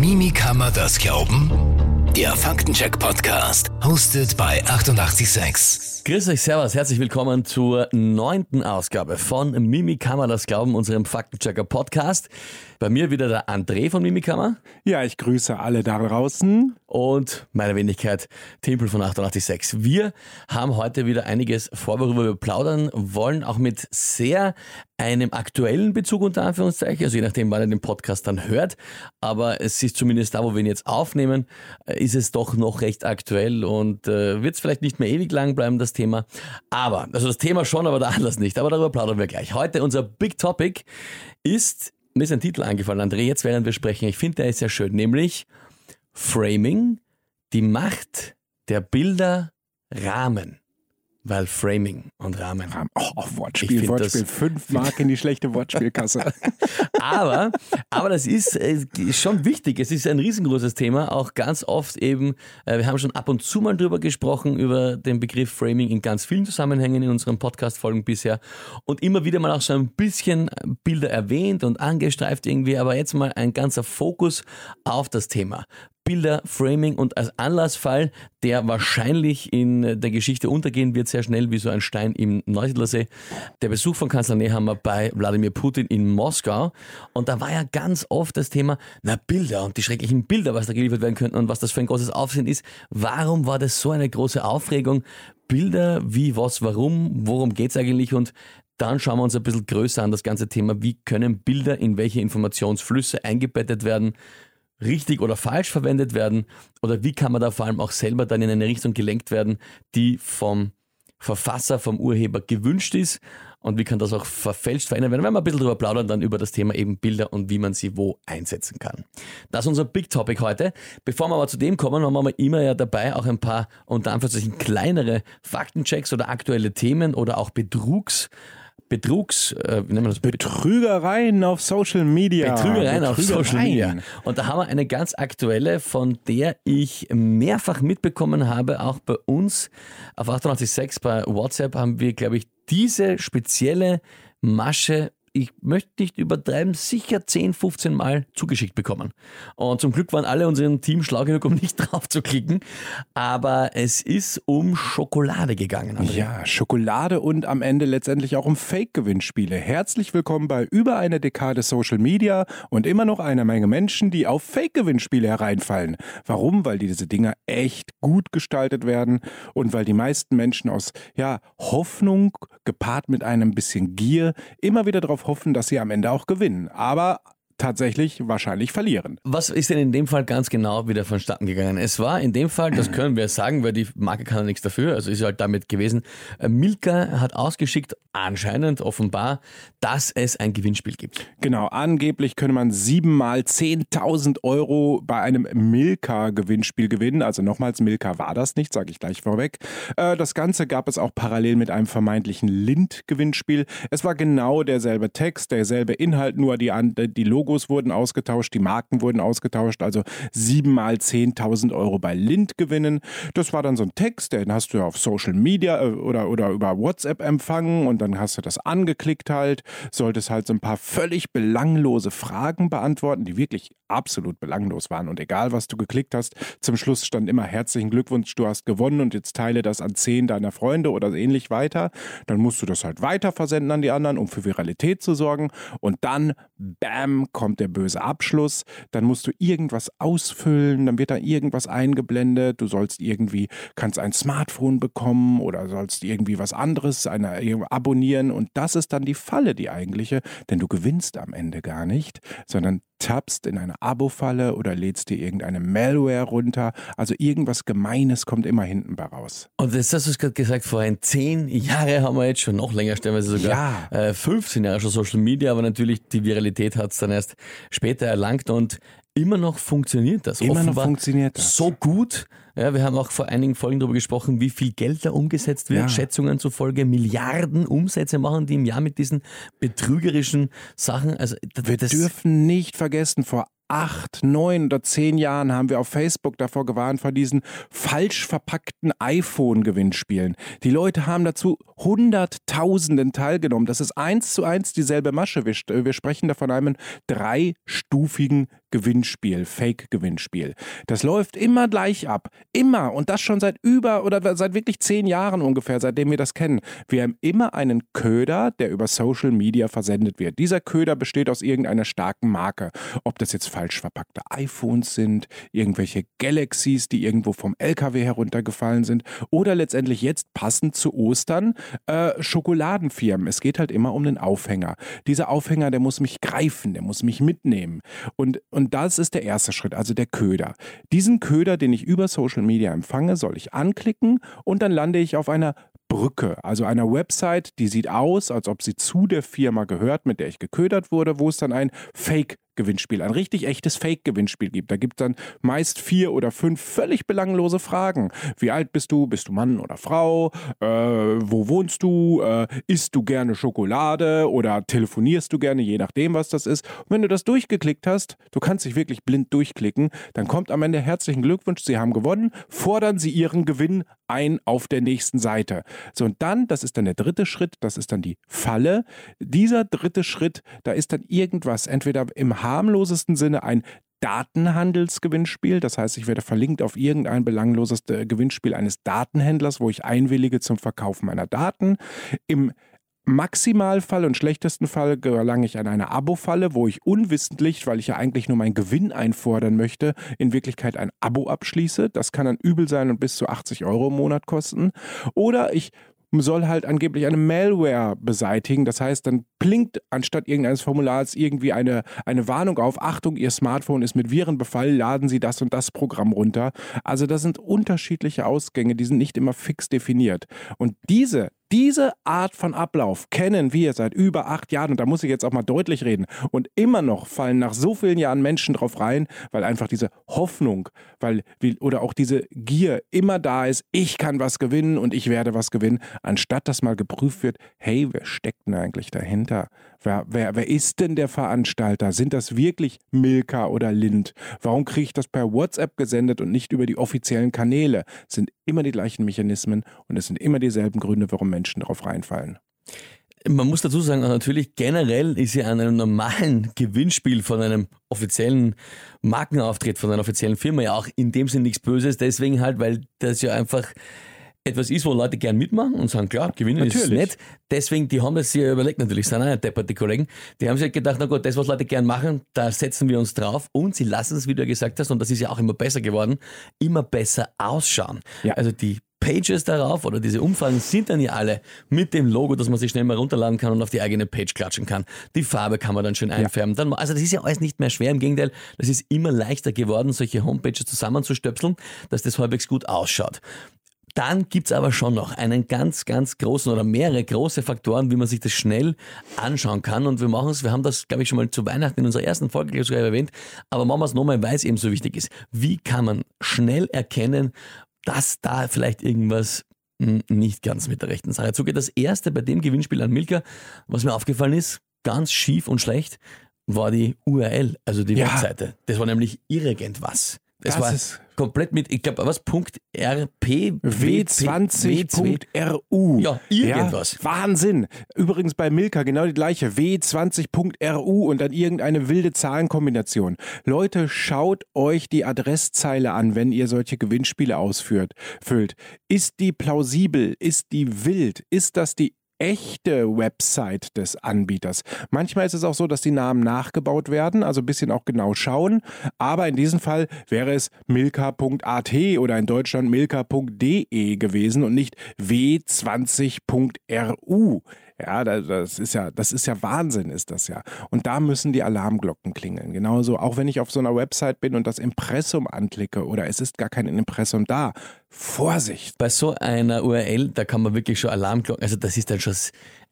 Mimi kann man das glauben? Der Faktencheck-Podcast, hostet bei 886. Grüß euch, Servus, herzlich willkommen zur neunten Ausgabe von Mimikammer das Glauben, unserem Faktenchecker-Podcast. Bei mir wieder der André von Mimikammer. Ja, ich grüße alle da draußen. Und meine Wenigkeit, Tempel von 886. Wir haben heute wieder einiges vor, worüber wir plaudern wollen, auch mit sehr einem aktuellen Bezug unter Anführungszeichen, also je nachdem, wann ihr den Podcast dann hört. Aber es ist zumindest da, wo wir ihn jetzt aufnehmen, äh, ist es doch noch recht aktuell und äh, wird es vielleicht nicht mehr ewig lang bleiben, das Thema. Aber, also das Thema schon, aber der Anlass nicht. Aber darüber plaudern wir gleich. Heute unser Big Topic ist, mir ist ein Titel eingefallen, André, jetzt während wir sprechen. Ich finde, der ist sehr schön, nämlich Framing, die Macht der Bilder Rahmen. Weil Framing und Rahmen. Oh, Wortspiel, Wortspiel. Fünf Mark in die schlechte Wortspielkasse. aber, aber das ist, äh, schon wichtig. Es ist ein riesengroßes Thema. Auch ganz oft eben, äh, wir haben schon ab und zu mal drüber gesprochen, über den Begriff Framing in ganz vielen Zusammenhängen in unseren Podcast-Folgen bisher. Und immer wieder mal auch so ein bisschen Bilder erwähnt und angestreift irgendwie. Aber jetzt mal ein ganzer Fokus auf das Thema. Bilder, Framing und als Anlassfall, der wahrscheinlich in der Geschichte untergehen wird, sehr schnell wie so ein Stein im Neusiedlersee, der Besuch von Kanzler Nehammer bei Wladimir Putin in Moskau. Und da war ja ganz oft das Thema, na Bilder und die schrecklichen Bilder, was da geliefert werden könnten und was das für ein großes Aufsehen ist. Warum war das so eine große Aufregung? Bilder, wie, was, warum, worum geht's eigentlich und dann schauen wir uns ein bisschen größer an das ganze Thema, wie können Bilder in welche Informationsflüsse eingebettet werden, richtig oder falsch verwendet werden oder wie kann man da vor allem auch selber dann in eine Richtung gelenkt werden, die vom Verfasser, vom Urheber gewünscht ist und wie kann das auch verfälscht verändert werden, wenn wir ein bisschen darüber plaudern, dann über das Thema eben Bilder und wie man sie wo einsetzen kann. Das ist unser Big Topic heute. Bevor wir aber zu dem kommen, haben wir immer ja dabei auch ein paar unter Anführungszeichen kleinere Faktenchecks oder aktuelle Themen oder auch Betrugs Betrugs, äh, wie nennen wir das? Betrügereien auf Social Media. Betrügereien, Betrügereien auf Social Media. Und da haben wir eine ganz aktuelle, von der ich mehrfach mitbekommen habe, auch bei uns auf 886 bei WhatsApp haben wir, glaube ich, diese spezielle Masche ich möchte nicht übertreiben, sicher 10, 15 Mal zugeschickt bekommen. Und zum Glück waren alle unserem Team schlau genug, um nicht drauf zu klicken. Aber es ist um Schokolade gegangen. André. Ja, Schokolade und am Ende letztendlich auch um Fake-Gewinnspiele. Herzlich willkommen bei über einer Dekade Social Media und immer noch einer Menge Menschen, die auf Fake-Gewinnspiele hereinfallen. Warum? Weil diese Dinger echt gut gestaltet werden und weil die meisten Menschen aus ja, Hoffnung gepaart mit einem bisschen Gier immer wieder darauf darauf hoffen, dass sie am Ende auch gewinnen. Aber tatsächlich wahrscheinlich verlieren. Was ist denn in dem Fall ganz genau wieder vonstatten gegangen? Es war in dem Fall, das können wir sagen, weil die Marke kann ja nichts dafür, also ist halt damit gewesen, äh, Milka hat ausgeschickt, anscheinend offenbar, dass es ein Gewinnspiel gibt. Genau, angeblich könne man siebenmal 10.000 Euro bei einem Milka-Gewinnspiel gewinnen. Also nochmals, Milka war das nicht, sage ich gleich vorweg. Äh, das Ganze gab es auch parallel mit einem vermeintlichen Lind-Gewinnspiel. Es war genau derselbe Text, derselbe Inhalt, nur die, die Logos Logos wurden ausgetauscht, die Marken wurden ausgetauscht, also siebenmal 10.000 Euro bei Lind gewinnen. Das war dann so ein Text, den hast du auf Social Media äh, oder, oder über WhatsApp empfangen und dann hast du das angeklickt halt, solltest halt so ein paar völlig belanglose Fragen beantworten, die wirklich absolut belanglos waren. Und egal was du geklickt hast, zum Schluss stand immer herzlichen Glückwunsch, du hast gewonnen und jetzt teile das an zehn deiner Freunde oder ähnlich weiter. Dann musst du das halt weiter versenden an die anderen, um für Viralität zu sorgen. Und dann, bam, kommt der böse Abschluss, dann musst du irgendwas ausfüllen, dann wird da irgendwas eingeblendet, du sollst irgendwie, kannst ein Smartphone bekommen oder sollst irgendwie was anderes eine, abonnieren. Und das ist dann die Falle, die eigentliche, denn du gewinnst am Ende gar nicht, sondern tappst in eine Abo-Falle oder lädst dir irgendeine Malware runter. Also irgendwas Gemeines kommt immer hinten bei raus. Und das hast du gerade gesagt, vorhin zehn Jahre haben wir jetzt schon, noch länger stellenweise sogar, ja. äh, 15 Jahre schon Social Media, aber natürlich die Viralität hat es dann erst später erlangt und immer noch funktioniert das. Immer Offenbar noch funktioniert das. So gut, Ja, wir haben auch vor einigen Folgen darüber gesprochen, wie viel Geld da umgesetzt wird. Ja. Schätzungen zufolge Milliarden Umsätze machen die im Jahr mit diesen betrügerischen Sachen. Also Wir dürfen nicht vergessen, vor acht, neun oder zehn Jahren haben wir auf Facebook davor gewarnt, vor diesen falsch verpackten iPhone-Gewinnspielen. Die Leute haben dazu Hunderttausenden teilgenommen. Das ist eins zu eins dieselbe Masche. Wir sprechen da von einem dreistufigen Gewinnspiel, Fake-Gewinnspiel. Das läuft immer gleich ab. Immer. Und das schon seit über oder seit wirklich zehn Jahren ungefähr, seitdem wir das kennen. Wir haben immer einen Köder, der über Social Media versendet wird. Dieser Köder besteht aus irgendeiner starken Marke. Ob das jetzt falsch verpackte iPhones sind, irgendwelche Galaxies, die irgendwo vom LKW heruntergefallen sind oder letztendlich jetzt passend zu Ostern äh, Schokoladenfirmen. Es geht halt immer um den Aufhänger. Dieser Aufhänger, der muss mich greifen, der muss mich mitnehmen. Und, und das ist der erste Schritt, also der Köder. Diesen Köder, den ich über Social Media empfange, soll ich anklicken und dann lande ich auf einer Brücke, also einer Website, die sieht aus, als ob sie zu der Firma gehört, mit der ich geködert wurde, wo es dann ein Fake Gewinnspiel, ein richtig echtes Fake-Gewinnspiel gibt. Da gibt es dann meist vier oder fünf völlig belanglose Fragen. Wie alt bist du? Bist du Mann oder Frau? Äh, wo wohnst du? Äh, isst du gerne Schokolade oder telefonierst du gerne, je nachdem, was das ist? Und wenn du das durchgeklickt hast, du kannst dich wirklich blind durchklicken, dann kommt am Ende herzlichen Glückwunsch, Sie haben gewonnen, fordern Sie Ihren Gewinn ein auf der nächsten Seite. So, und dann, das ist dann der dritte Schritt, das ist dann die Falle. Dieser dritte Schritt, da ist dann irgendwas, entweder im harmlosesten Sinne ein Datenhandelsgewinnspiel. Das heißt, ich werde verlinkt auf irgendein belangloses äh, Gewinnspiel eines Datenhändlers, wo ich einwillige zum Verkauf meiner Daten. Im Maximalfall und schlechtesten Fall gelange ich an eine Abo-Falle, wo ich unwissentlich, weil ich ja eigentlich nur meinen Gewinn einfordern möchte, in Wirklichkeit ein Abo abschließe. Das kann dann übel sein und bis zu 80 Euro im Monat kosten. Oder ich soll halt angeblich eine Malware beseitigen. Das heißt, dann blinkt anstatt irgendeines Formulars irgendwie eine, eine Warnung auf. Achtung, Ihr Smartphone ist mit Viren befallen, laden Sie das und das Programm runter. Also das sind unterschiedliche Ausgänge, die sind nicht immer fix definiert. Und diese diese Art von Ablauf kennen wir seit über acht Jahren und da muss ich jetzt auch mal deutlich reden. Und immer noch fallen nach so vielen Jahren Menschen drauf rein, weil einfach diese Hoffnung, weil oder auch diese Gier immer da ist, ich kann was gewinnen und ich werde was gewinnen, anstatt dass mal geprüft wird, hey, wer steckt denn eigentlich dahinter? Wer, wer, wer ist denn der Veranstalter? Sind das wirklich Milka oder Lind? Warum kriege ich das per WhatsApp gesendet und nicht über die offiziellen Kanäle? Es sind immer die gleichen Mechanismen und es sind immer dieselben Gründe, warum Menschen darauf reinfallen. Man muss dazu sagen, natürlich generell ist ja an einem normalen Gewinnspiel von einem offiziellen Markenauftritt, von einer offiziellen Firma ja auch in dem Sinne nichts Böses. Deswegen halt, weil das ja einfach etwas ist, wo Leute gern mitmachen und sagen, klar, gewinnen ist Natürlich. nett. Deswegen, die haben das sich ja überlegt, natürlich, sind auch nicht deppert, die Kollegen. Die haben sich halt gedacht, na gut, das, was Leute gern machen, da setzen wir uns drauf und sie lassen es, wie du ja gesagt hast, und das ist ja auch immer besser geworden, immer besser ausschauen. Ja. Also die Pages darauf oder diese Umfragen sind dann ja alle mit dem Logo, dass man sich schnell mal runterladen kann und auf die eigene Page klatschen kann. Die Farbe kann man dann schön einfärben. Dann, also das ist ja alles nicht mehr schwer. Im Gegenteil, das ist immer leichter geworden, solche Homepages zusammenzustöpseln, dass das halbwegs gut ausschaut. Dann gibt's aber schon noch einen ganz, ganz großen oder mehrere große Faktoren, wie man sich das schnell anschauen kann. Und wir machen es, wir haben das, glaube ich, schon mal zu Weihnachten in unserer ersten Folge sogar erwähnt, aber machen wir es nochmal, weil es eben so wichtig ist. Wie kann man schnell erkennen, dass da vielleicht irgendwas hm, nicht ganz mit der rechten Sache zugeht. Das erste bei dem Gewinnspiel an Milka, was mir aufgefallen ist, ganz schief und schlecht, war die URL, also die Ja. Webseite. Das war nämlich irgendwas. Das, Das war ist- komplett mit, ich glaube, was, Punkt RP, W20.ru. Ja, irgendwas. Ja, Wahnsinn. Übrigens bei Milka genau die gleiche. W20.ru und dann irgendeine wilde Zahlenkombination. Leute, schaut euch die Adresszeile an, wenn ihr solche Gewinnspiele ausführt, füllt. Ist die plausibel? Ist die wild? Ist das die echte Website des Anbieters. Manchmal ist es auch so, dass die Namen nachgebaut werden, also ein bisschen auch genau schauen. Aber in diesem Fall wäre es milka.at oder in Deutschland milka.de gewesen und nicht w20.ru. Ja, da- das ist ja, das ist ja Wahnsinn, ist das ja. Und da müssen die Alarmglocken klingeln. Genauso, auch wenn ich auf so einer Website bin und das Impressum anklicke oder es ist gar kein Impressum da. Vorsicht! Bei so einer URL, da kann man wirklich schon Alarmglocken, also das ist dann schon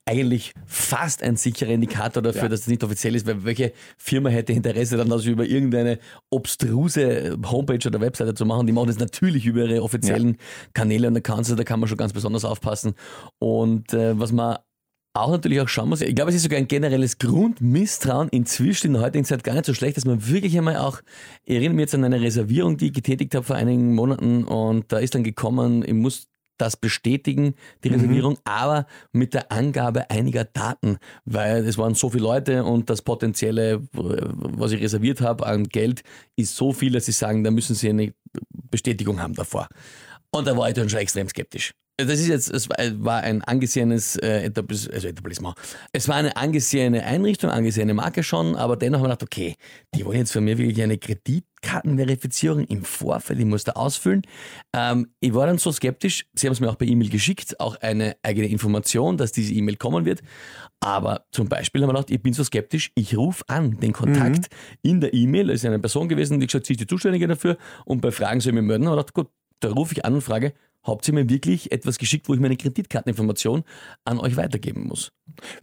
eigentlich fast ein sicherer Indikator dafür, Ja. dass das nicht offiziell ist, weil welche Firma hätte Interesse dann, das über irgendeine obstruse Homepage oder Webseite zu machen? Die machen das natürlich über ihre offiziellen Kanäle und Accounts, also da kann man schon ganz besonders aufpassen. Und äh, was man auch natürlich auch schauen muss, ich glaube, es ist sogar ein generelles Grundmisstrauen inzwischen in der heutigen Zeit gar nicht so schlecht, dass man wirklich einmal auch, ich erinnere mich jetzt an eine Reservierung, die ich getätigt habe vor einigen Monaten und da ist dann gekommen, ich muss das bestätigen, die Reservierung, aber mit der Angabe einiger Daten, weil es waren so viele Leute und das potenzielle, was ich reserviert habe an Geld, ist so viel, dass sie sagen, da müssen sie eine Bestätigung haben davor. Und da war ich dann schon extrem skeptisch. Das ist jetzt, es war- ein angesehenes äh, Etablis also Etablissement. Es war eine angesehene Einrichtung, angesehene Marke schon, aber dennoch habe ich gedacht, okay, die wollen jetzt von mir wirklich eine Kreditkartenverifizierung im Vorfeld, ich muss da ausfüllen. Ähm, ich war dann so skeptisch, sie haben es mir auch per E-Mail geschickt, auch eine eigene Information, dass diese E-Mail kommen wird. Aber zum Beispiel haben wir gedacht, ich bin so skeptisch, ich rufe an den Kontakt in der E-Mail, es ist eine Person gewesen, die gesagt, sie ist die Zuständige dafür und bei Fragen soll ich mich melden. Und ich dachte, gut, da rufe ich an und frage, habt ihr mir wirklich etwas geschickt, wo ich meine Kreditkarteninformation an euch weitergeben muss?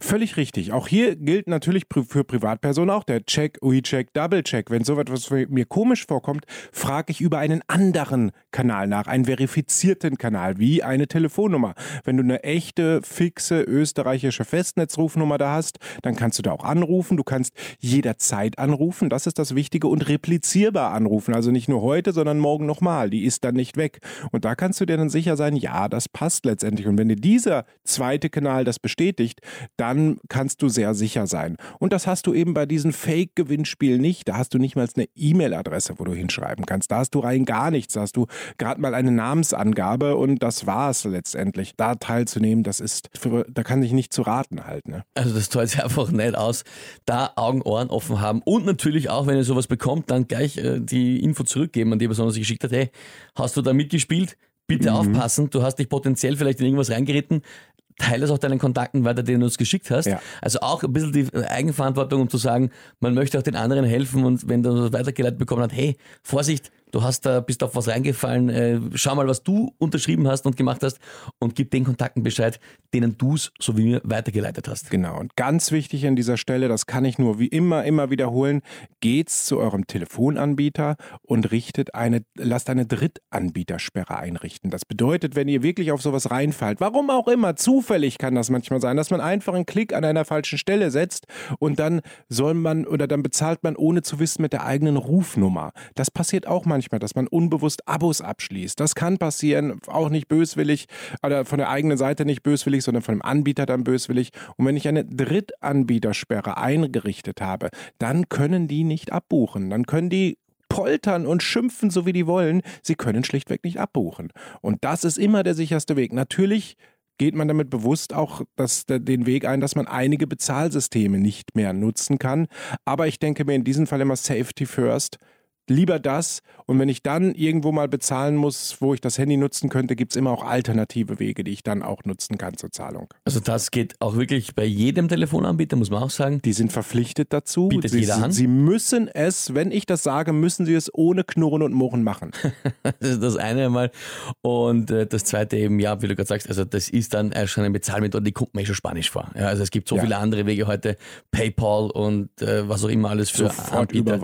Völlig richtig. Auch hier gilt natürlich für Privatpersonen auch der Check, Recheck, Double Check. Wenn so etwas mir komisch vorkommt, frage ich über einen anderen Kanal nach, einen verifizierten Kanal, wie eine Telefonnummer. Wenn du eine echte, fixe österreichische Festnetzrufnummer da hast, dann kannst du da auch anrufen. Du kannst jederzeit anrufen. Das ist das Wichtige und replizierbar anrufen. Also nicht nur heute, sondern morgen nochmal. Die ist dann nicht weg. Und da kannst du dir dann sicher sein, ja, das passt letztendlich. Und wenn dir dieser zweite Kanal das bestätigt, dann kannst du sehr sicher sein. Und das hast du eben bei diesen Fake-Gewinnspielen nicht. Da hast du nicht mal eine E-Mail-Adresse, wo du hinschreiben kannst. Da hast du rein gar nichts. Da hast du gerade mal eine Namensangabe und das war's letztendlich. Da teilzunehmen, das ist, für, da kann ich nicht zu raten halt. Ne? Also das zahlt sich einfach nicht aus. Da Augen, Ohren offen haben und natürlich auch, wenn ihr sowas bekommt, dann gleich äh, die Info zurückgeben an die Person, die geschickt hat. Hey, hast du da mitgespielt? Bitte aufpassen, du hast dich potenziell vielleicht in irgendwas reingeritten. Teile es auch deinen Kontakten weiter, denen du es geschickt hast. Ja. Also auch ein bisschen die Eigenverantwortung, um zu sagen, man möchte auch den anderen helfen und wenn du das weitergeleitet bekommen hat, hey, Vorsicht, du hast da, bist auf was reingefallen, äh, schau mal, was du unterschrieben hast und gemacht hast und gib den Kontakten Bescheid, denen du es, so wie mir, weitergeleitet hast. Genau. Und ganz wichtig an dieser Stelle, das kann ich nur wie immer, immer wiederholen, geht's zu eurem Telefonanbieter und richtet eine, lasst eine Drittanbietersperre einrichten. Das bedeutet, wenn ihr wirklich auf sowas reinfallt, warum auch immer, zufällig kann das manchmal sein, dass man einfach einen Klick an einer falschen Stelle setzt und dann soll man oder dann bezahlt man ohne zu wissen mit der eigenen Rufnummer. Das passiert auch manchmal, dass man unbewusst Abos abschließt. Das kann passieren, auch nicht böswillig oder von der eigenen Seite nicht böswillig, sondern von dem Anbieter dann böswillig. Und wenn ich eine Drittanbietersperre eingerichtet habe, dann können die nicht abbuchen. Dann können die poltern und schimpfen, so wie die wollen. Sie können schlichtweg nicht abbuchen. Und das ist immer der sicherste Weg. Natürlich geht man damit bewusst auch das, den Weg ein, dass man einige Bezahlsysteme nicht mehr nutzen kann. Aber ich denke mir in diesem Fall immer Safety First. Lieber das. Und wenn ich dann irgendwo mal bezahlen muss, wo ich das Handy nutzen könnte, gibt es immer auch alternative Wege, die ich dann auch nutzen kann zur Zahlung. Also das geht auch wirklich bei jedem Telefonanbieter, muss man auch sagen. Die sind verpflichtet dazu. Bietet sie, jeder an? sie müssen es, wenn ich das sage, müssen sie es ohne Knurren und Murren machen. Das ist das eine einmal. Und äh, das zweite eben, ja, wie du gerade sagst, also das ist dann äh, schon eine Bezahlmethode, die kommt mir schon spanisch vor. Ja, also es gibt so Ja. viele andere Wege heute, PayPal und äh, was auch immer alles für Anbieter.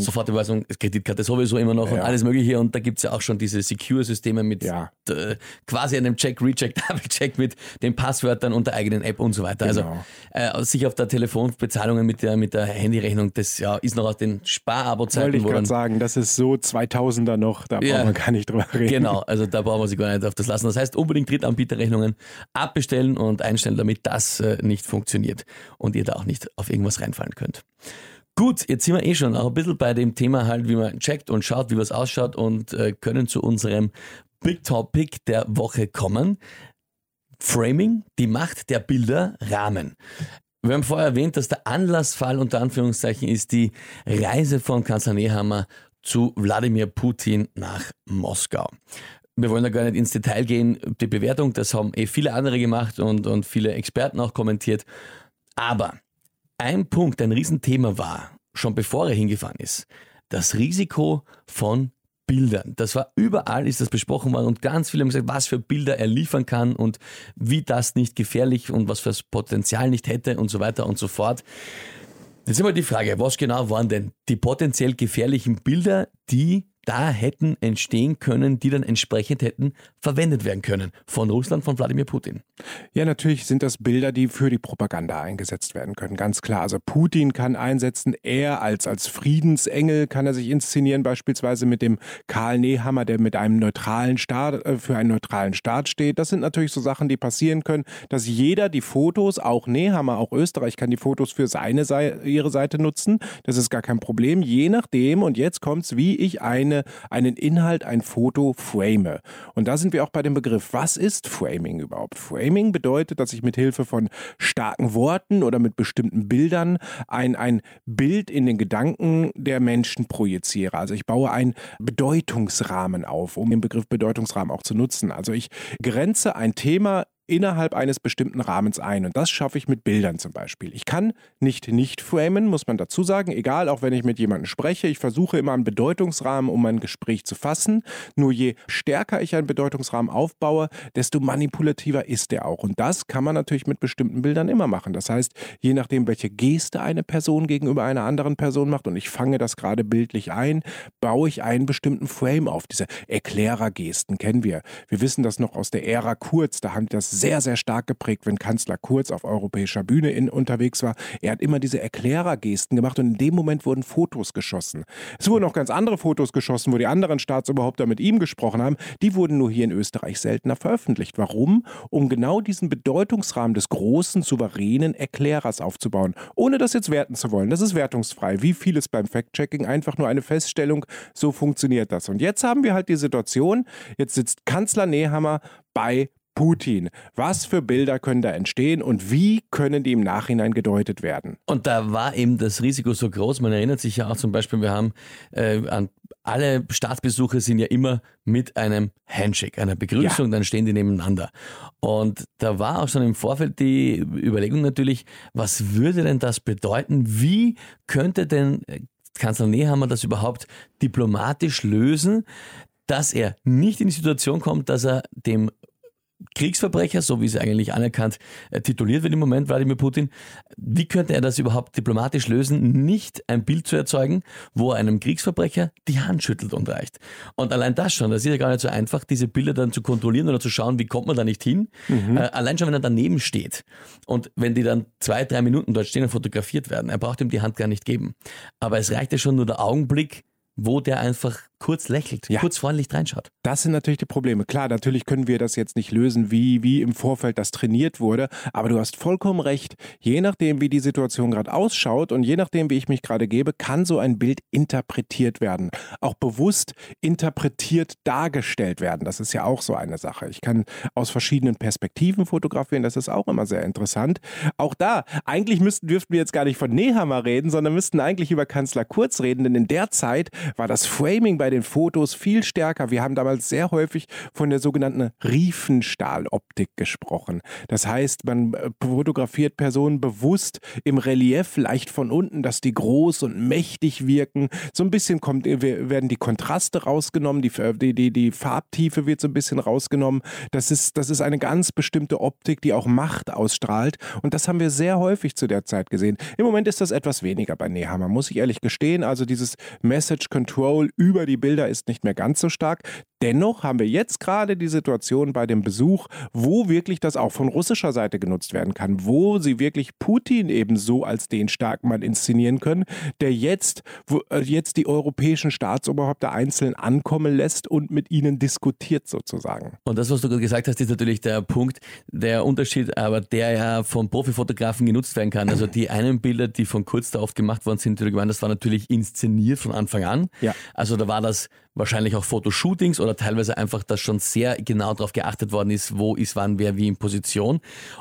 Sofortüberweisung. Sofortüberweisung, Kreditkarte sowieso immer noch und Ja. alles mögliche. Und da gibt es ja auch schon diese Secure-Systeme mit Ja. äh, quasi einem Check, Recheck, Double-Check mit den Passwörtern und der eigenen App und so weiter. Genau. Also äh, sich auf der Telefonbezahlungen mit der, mit der Handyrechnung, das ja, ist noch aus den Wollte Spar-Abo-Zeiten, ich wo gerade sagen, das ist so 2000er noch, da Ja. braucht man gar nicht drüber reden. Genau, also da brauchen wir sich gar nicht auf das lassen. Das heißt, unbedingt Drittanbieterrechnungen abbestellen und einstellen, damit das äh, nicht funktioniert und ihr da auch nicht auf irgendwas reinfallen könnt. Gut, jetzt sind wir eh schon auch ein bisschen bei dem Thema halt, wie man checkt und schaut, wie was ausschaut und äh, können zu unserem Big Topic der Woche kommen. Framing, die Macht der Bilder, Rahmen. Wir haben vorher erwähnt, dass der Anlassfall unter Anführungszeichen ist die Reise von Kanzler Nehammer zu Wladimir Putin nach Moskau. Wir wollen da gar nicht ins Detail gehen, die Bewertung, das haben eh viele andere gemacht und, und viele Experten auch kommentiert. Aber ein Punkt, ein Riesenthema war, schon bevor er hingefahren ist, das Risiko von Bildern. Das war überall, ist das besprochen worden und ganz viele haben gesagt, was für Bilder er liefern kann und wie das nicht gefährlich und was für das Potenzial nicht hätte und so weiter und so fort. Jetzt ist immer die Frage, was genau waren denn die potenziell gefährlichen Bilder, die da hätten entstehen können, die dann entsprechend hätten verwendet werden können von Russland, von Wladimir Putin. Ja, natürlich sind das Bilder, die für die Propaganda eingesetzt werden können, ganz klar. Also Putin kann einsetzen, er als, als Friedensengel kann er sich inszenieren, beispielsweise mit dem Karl Nehammer, der mit einem neutralen Staat, äh, für einen neutralen Staat steht. Das sind natürlich so Sachen, die passieren können, dass jeder die Fotos, auch Nehammer, auch Österreich kann die Fotos für seine ihre Seite nutzen. Das ist gar kein Problem, je nachdem, und jetzt kommt's, wie ich eine eine, einen Inhalt, ein Foto frame. Und da sind wir auch bei dem Begriff, was ist Framing überhaupt? Framing bedeutet, dass ich mit Hilfe von starken Worten oder mit bestimmten Bildern ein, ein Bild in den Gedanken der Menschen projiziere. Also ich baue einen Bedeutungsrahmen auf, um den Begriff Bedeutungsrahmen auch zu nutzen. Also ich grenze ein Thema innerhalb eines bestimmten Rahmens ein. Und das schaffe ich mit Bildern zum Beispiel. Ich kann nicht nicht framen, muss man dazu sagen, egal, auch wenn ich mit jemandem spreche. Ich versuche immer einen Bedeutungsrahmen, um ein Gespräch zu fassen. Nur je stärker ich einen Bedeutungsrahmen aufbaue, desto manipulativer ist er auch. Und das kann man natürlich mit bestimmten Bildern immer machen. Das heißt, je nachdem, welche Geste eine Person gegenüber einer anderen Person macht und ich fange das gerade bildlich ein, baue ich einen bestimmten Frame auf. Diese Erklärergesten kennen wir. Wir wissen das noch aus der Ära Kurz. Da haben das sehr, sehr stark geprägt, wenn Kanzler Kurz auf europäischer Bühne in, unterwegs war. Er hat immer diese Erklärergesten gemacht und in dem Moment wurden Fotos geschossen. Es wurden auch ganz andere Fotos geschossen, wo die anderen Staatsoberhäupter mit ihm gesprochen haben. Die wurden nur hier in Österreich seltener veröffentlicht. Warum? Um genau diesen Bedeutungsrahmen des großen, souveränen Erklärers aufzubauen. Ohne das jetzt werten zu wollen. Das ist wertungsfrei. Wie vieles beim Fact-Checking. Einfach nur eine Feststellung. So funktioniert das. Und jetzt haben wir halt die Situation. Jetzt sitzt Kanzler Nehammer bei Putin. Was für Bilder können da entstehen und wie können die im Nachhinein gedeutet werden? Und da war eben das Risiko so groß. Man erinnert sich ja auch zum Beispiel, wir haben äh, an alle Staatsbesuche sind ja immer mit einem Handshake, einer Begrüßung, ja. dann stehen die nebeneinander. Und da war auch schon im Vorfeld die Überlegung natürlich, was würde denn das bedeuten? Wie könnte denn äh, Kanzler Nehammer das überhaupt diplomatisch lösen, dass er nicht in die Situation kommt, dass er dem Kriegsverbrecher, so wie es eigentlich anerkannt äh, tituliert wird im Moment, Wladimir Putin. Wie könnte er das überhaupt diplomatisch lösen, nicht ein Bild zu erzeugen, wo er einem Kriegsverbrecher die Hand schüttelt und reicht? Und allein das schon, das ist ja gar nicht so einfach, diese Bilder dann zu kontrollieren oder zu schauen, wie kommt man da nicht hin. Mhm. Äh, allein schon, wenn er daneben steht und wenn die dann zwei, drei Minuten dort stehen und fotografiert werden, er braucht ihm die Hand gar nicht geben. Aber es reicht ja schon nur der Augenblick, wo der einfach kurz lächelt, ja. kurz freundlich reinschaut. Das sind natürlich die Probleme. Klar, natürlich können wir das jetzt nicht lösen, wie, wie im Vorfeld das trainiert wurde, aber du hast vollkommen recht. Je nachdem, wie die Situation gerade ausschaut und je nachdem, wie ich mich gerade gebe, kann so ein Bild interpretiert werden. Auch bewusst interpretiert dargestellt werden. Das ist ja auch so eine Sache. Ich kann aus verschiedenen Perspektiven fotografieren. Das ist auch immer sehr interessant. Auch da, eigentlich müssten, dürften wir jetzt gar nicht von Nehammer reden, sondern müssten eigentlich über Kanzler Kurz reden, denn in der Zeit war das Framing bei den Fotos viel stärker. Wir haben damals sehr häufig von der sogenannten Riefenstahloptik gesprochen. Das heißt, man äh, fotografiert Personen bewusst im Relief, leicht von unten, dass die groß und mächtig wirken. So ein bisschen kommt, äh, werden die Kontraste rausgenommen, die, die, die Farbtiefe wird so ein bisschen rausgenommen. Das ist, das ist eine ganz bestimmte Optik, die auch Macht ausstrahlt. Und das haben wir sehr häufig zu der Zeit gesehen. Im Moment ist das etwas weniger bei Nehammer, muss ich ehrlich gestehen. Also dieses Message Control über die Bilder ist nicht mehr ganz so stark. Dennoch haben wir jetzt gerade die Situation bei dem Besuch, wo wirklich das auch von russischer Seite genutzt werden kann, wo sie wirklich Putin eben so als den starken Mann inszenieren können, der jetzt, wo, äh, jetzt die europäischen Staatsoberhäupter einzeln ankommen lässt und mit ihnen diskutiert sozusagen. Und das, was du gerade gesagt hast, ist natürlich der Punkt, der Unterschied, aber der ja von Profifotografen genutzt werden kann. Also die einen Bilder, die von Kurz da oft gemacht worden sind, das war natürlich inszeniert von Anfang an. Ja. Also da war das wahrscheinlich auch Fotoshootings oder teilweise einfach, dass schon sehr genau darauf geachtet worden ist, wo ist wann wer wie in Position.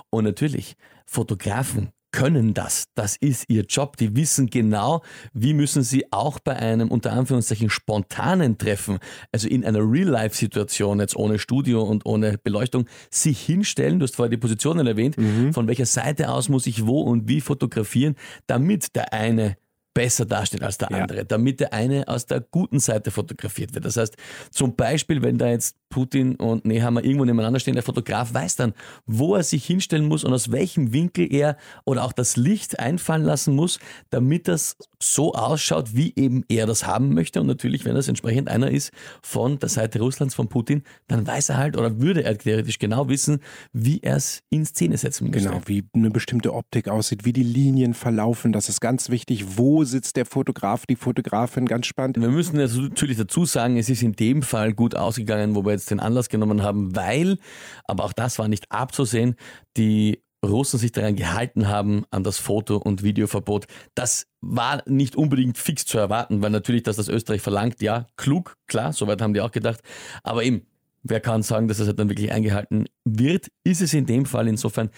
Und natürlich, Fotografen können das. Das ist ihr Job. Die wissen genau, wie müssen sie auch bei einem unter Anführungszeichen spontanen Treffen, also in einer Real-Life-Situation, jetzt ohne Studio und ohne Beleuchtung, sich hinstellen. Du hast vorher die Positionen erwähnt. Mhm. Von welcher Seite aus muss ich wo und wie fotografieren, damit der eine besser dasteht als der ja. andere, damit der eine aus der guten Seite fotografiert wird. Das heißt, zum Beispiel, wenn da jetzt Putin und Nehammer irgendwo nebeneinander stehen, der Fotograf weiß dann, wo er sich hinstellen muss und aus welchem Winkel er oder auch das Licht einfallen lassen muss, damit das so ausschaut, wie eben er das haben möchte. Und natürlich, wenn das entsprechend einer ist von der Seite Russlands, von Putin, dann weiß er halt oder würde er theoretisch genau wissen, wie er es in Szene setzen muss. Genau, wie eine bestimmte Optik aussieht, wie die Linien verlaufen. Das ist ganz wichtig. Wo sitzt der Fotograf, die Fotografin? Ganz spannend. Wir müssen natürlich dazu sagen, es ist in dem Fall gut ausgegangen, wo wir jetzt den Anlass genommen haben, weil, aber auch das war nicht abzusehen, die Russen sich daran gehalten haben, an das Foto- und Videoverbot. Das war nicht unbedingt fix zu erwarten, weil natürlich, dass das Österreich verlangt, ja, klug, klar, soweit haben die auch gedacht. Aber eben, wer kann sagen, dass das halt dann wirklich eingehalten wird? Ist es in dem Fall insofern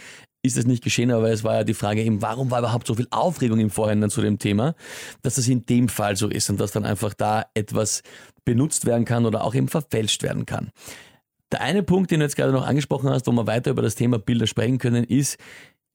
ist es nicht geschehen, aber es war ja die Frage eben, warum war überhaupt so viel Aufregung im Vorhinein zu dem Thema, dass es in dem Fall so ist und dass dann einfach da etwas benutzt werden kann oder auch eben verfälscht werden kann. Der eine Punkt, den du jetzt gerade noch angesprochen hast, wo wir weiter über das Thema Bilder sprechen können, ist,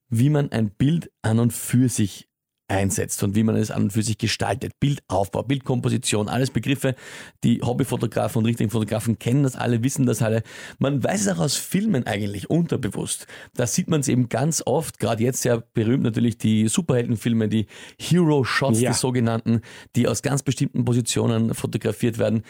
wie man ein Bild an und für sich einsetzt und wie man es an und für sich gestaltet. Bildaufbau, Bildkomposition, alles Begriffe, die Hobbyfotografen und richtigen Fotografen kennen das alle, wissen das alle. Man weiß es auch aus Filmen eigentlich unterbewusst. Da sieht man es eben ganz oft, gerade jetzt sehr berühmt natürlich die Superheldenfilme, die Hero Shots, ja. die sogenannten, die aus ganz bestimmten Positionen fotografiert werden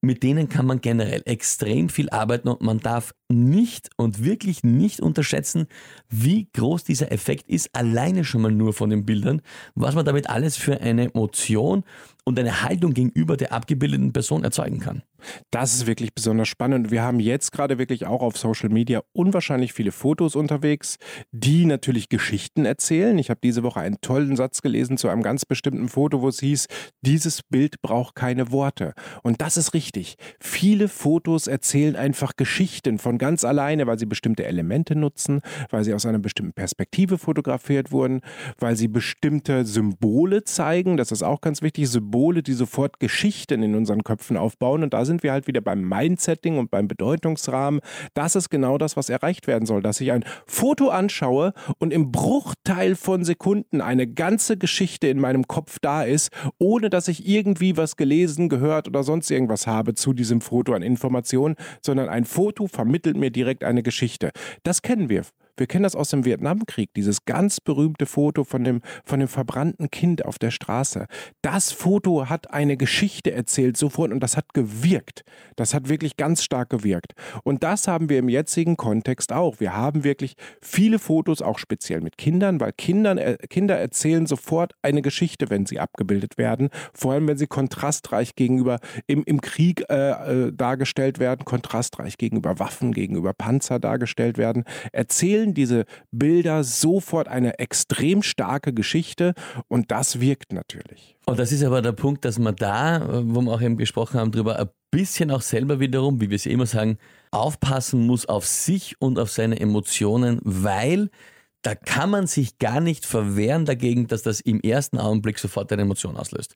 mit denen kann man generell extrem viel arbeiten und man darf nicht und wirklich nicht unterschätzen, wie groß dieser Effekt ist, alleine schon mal nur von den Bildern, was man damit alles für eine Emotion und eine Haltung gegenüber der abgebildeten Person erzeugen kann. Das ist wirklich besonders spannend. Wir haben jetzt gerade wirklich auch auf Social Media unwahrscheinlich viele Fotos unterwegs, die natürlich Geschichten erzählen. Ich habe diese Woche einen tollen Satz gelesen zu einem ganz bestimmten Foto, wo es hieß, dieses Bild braucht keine Worte. Und das ist richtig. Viele Fotos erzählen einfach Geschichten von ganz alleine, weil sie bestimmte Elemente nutzen, weil sie aus einer bestimmten Perspektive fotografiert wurden, weil sie bestimmte Symbole zeigen. Das ist auch ganz wichtig. Symbole Symbole, die sofort Geschichten in unseren Köpfen aufbauen. Und da sind wir halt wieder beim Mindsetting und beim Bedeutungsrahmen. Das ist genau das, was erreicht werden soll, dass ich ein Foto anschaue und im Bruchteil von Sekunden eine ganze Geschichte in meinem Kopf da ist, ohne dass ich irgendwie was gelesen, gehört oder sonst irgendwas habe zu diesem Foto an Informationen, sondern ein Foto vermittelt mir direkt eine Geschichte. Das kennen wir wir kennen das aus dem Vietnamkrieg, dieses ganz berühmte Foto von dem, von dem verbrannten Kind auf der Straße. Das Foto hat eine Geschichte erzählt sofort und das hat gewirkt. Das hat wirklich ganz stark gewirkt. Und das haben wir im jetzigen Kontext auch. Wir haben wirklich viele Fotos, auch speziell mit Kindern, weil Kindern, äh, Kinder erzählen sofort eine Geschichte, wenn sie abgebildet werden. Vor allem, wenn sie kontrastreich gegenüber im, im Krieg äh, äh, dargestellt werden, kontrastreich gegenüber Waffen, gegenüber Panzer dargestellt werden, erzählen erzählen diese Bilder sofort eine extrem starke Geschichte und das wirkt natürlich. Und das ist aber der Punkt, dass man da, wo wir auch eben gesprochen haben, darüber ein bisschen auch selber wiederum, wie wir es ja immer sagen, aufpassen muss auf sich und auf seine Emotionen, weil da kann man sich gar nicht verwehren dagegen, dass das im ersten Augenblick sofort eine Emotion auslöst.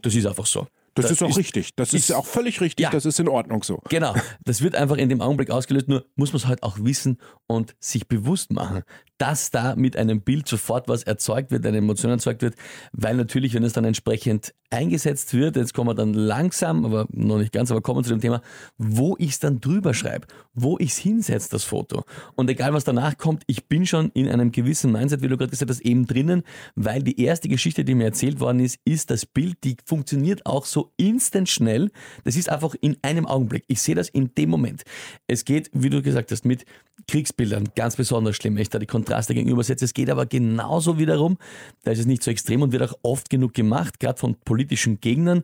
Das ist einfach so. Das, das ist auch ist, richtig. Das ist, ist auch völlig richtig. Ja, das ist in Ordnung so. Genau. Das wird einfach in dem Augenblick ausgelöst. Nur muss man es halt auch wissen und sich bewusst machen, dass da mit einem Bild sofort was erzeugt wird, eine Emotion erzeugt wird, weil natürlich, wenn es dann entsprechend eingesetzt wird, jetzt kommen wir dann langsam, aber noch nicht ganz, aber kommen zu dem Thema, wo ich es dann drüber schreibe, wo ich es hinsetze, das Foto. Und egal was danach kommt, ich bin schon in einem gewissen Mindset, wie du gerade gesagt hast, eben drinnen, weil die erste Geschichte, die mir erzählt worden ist, ist das Bild, die funktioniert auch so instant schnell. Das ist einfach in einem Augenblick. Ich sehe das in dem Moment. Es geht, wie du gesagt hast, mit Kriegsbildern ganz besonders schlimm, ich da die Kontraste gegenübersetze. Es geht aber genauso wiederum, da ist es nicht so extrem und wird auch oft genug gemacht, gerade von politischen Gegnern,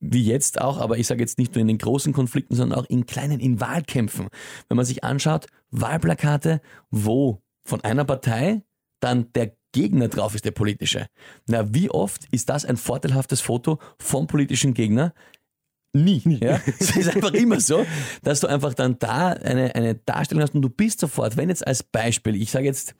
wie jetzt auch, aber ich sage jetzt nicht nur in den großen Konflikten, sondern auch in kleinen, in Wahlkämpfen. Wenn man sich anschaut, Wahlplakate, wo von einer Partei dann der Gegner drauf ist, der politische. Na, wie oft ist das ein vorteilhaftes Foto vom politischen Gegner? Nie. Ja? Es ist einfach immer so, dass du einfach dann da eine, eine Darstellung hast und du bist sofort, wenn jetzt als Beispiel, ich sage jetzt,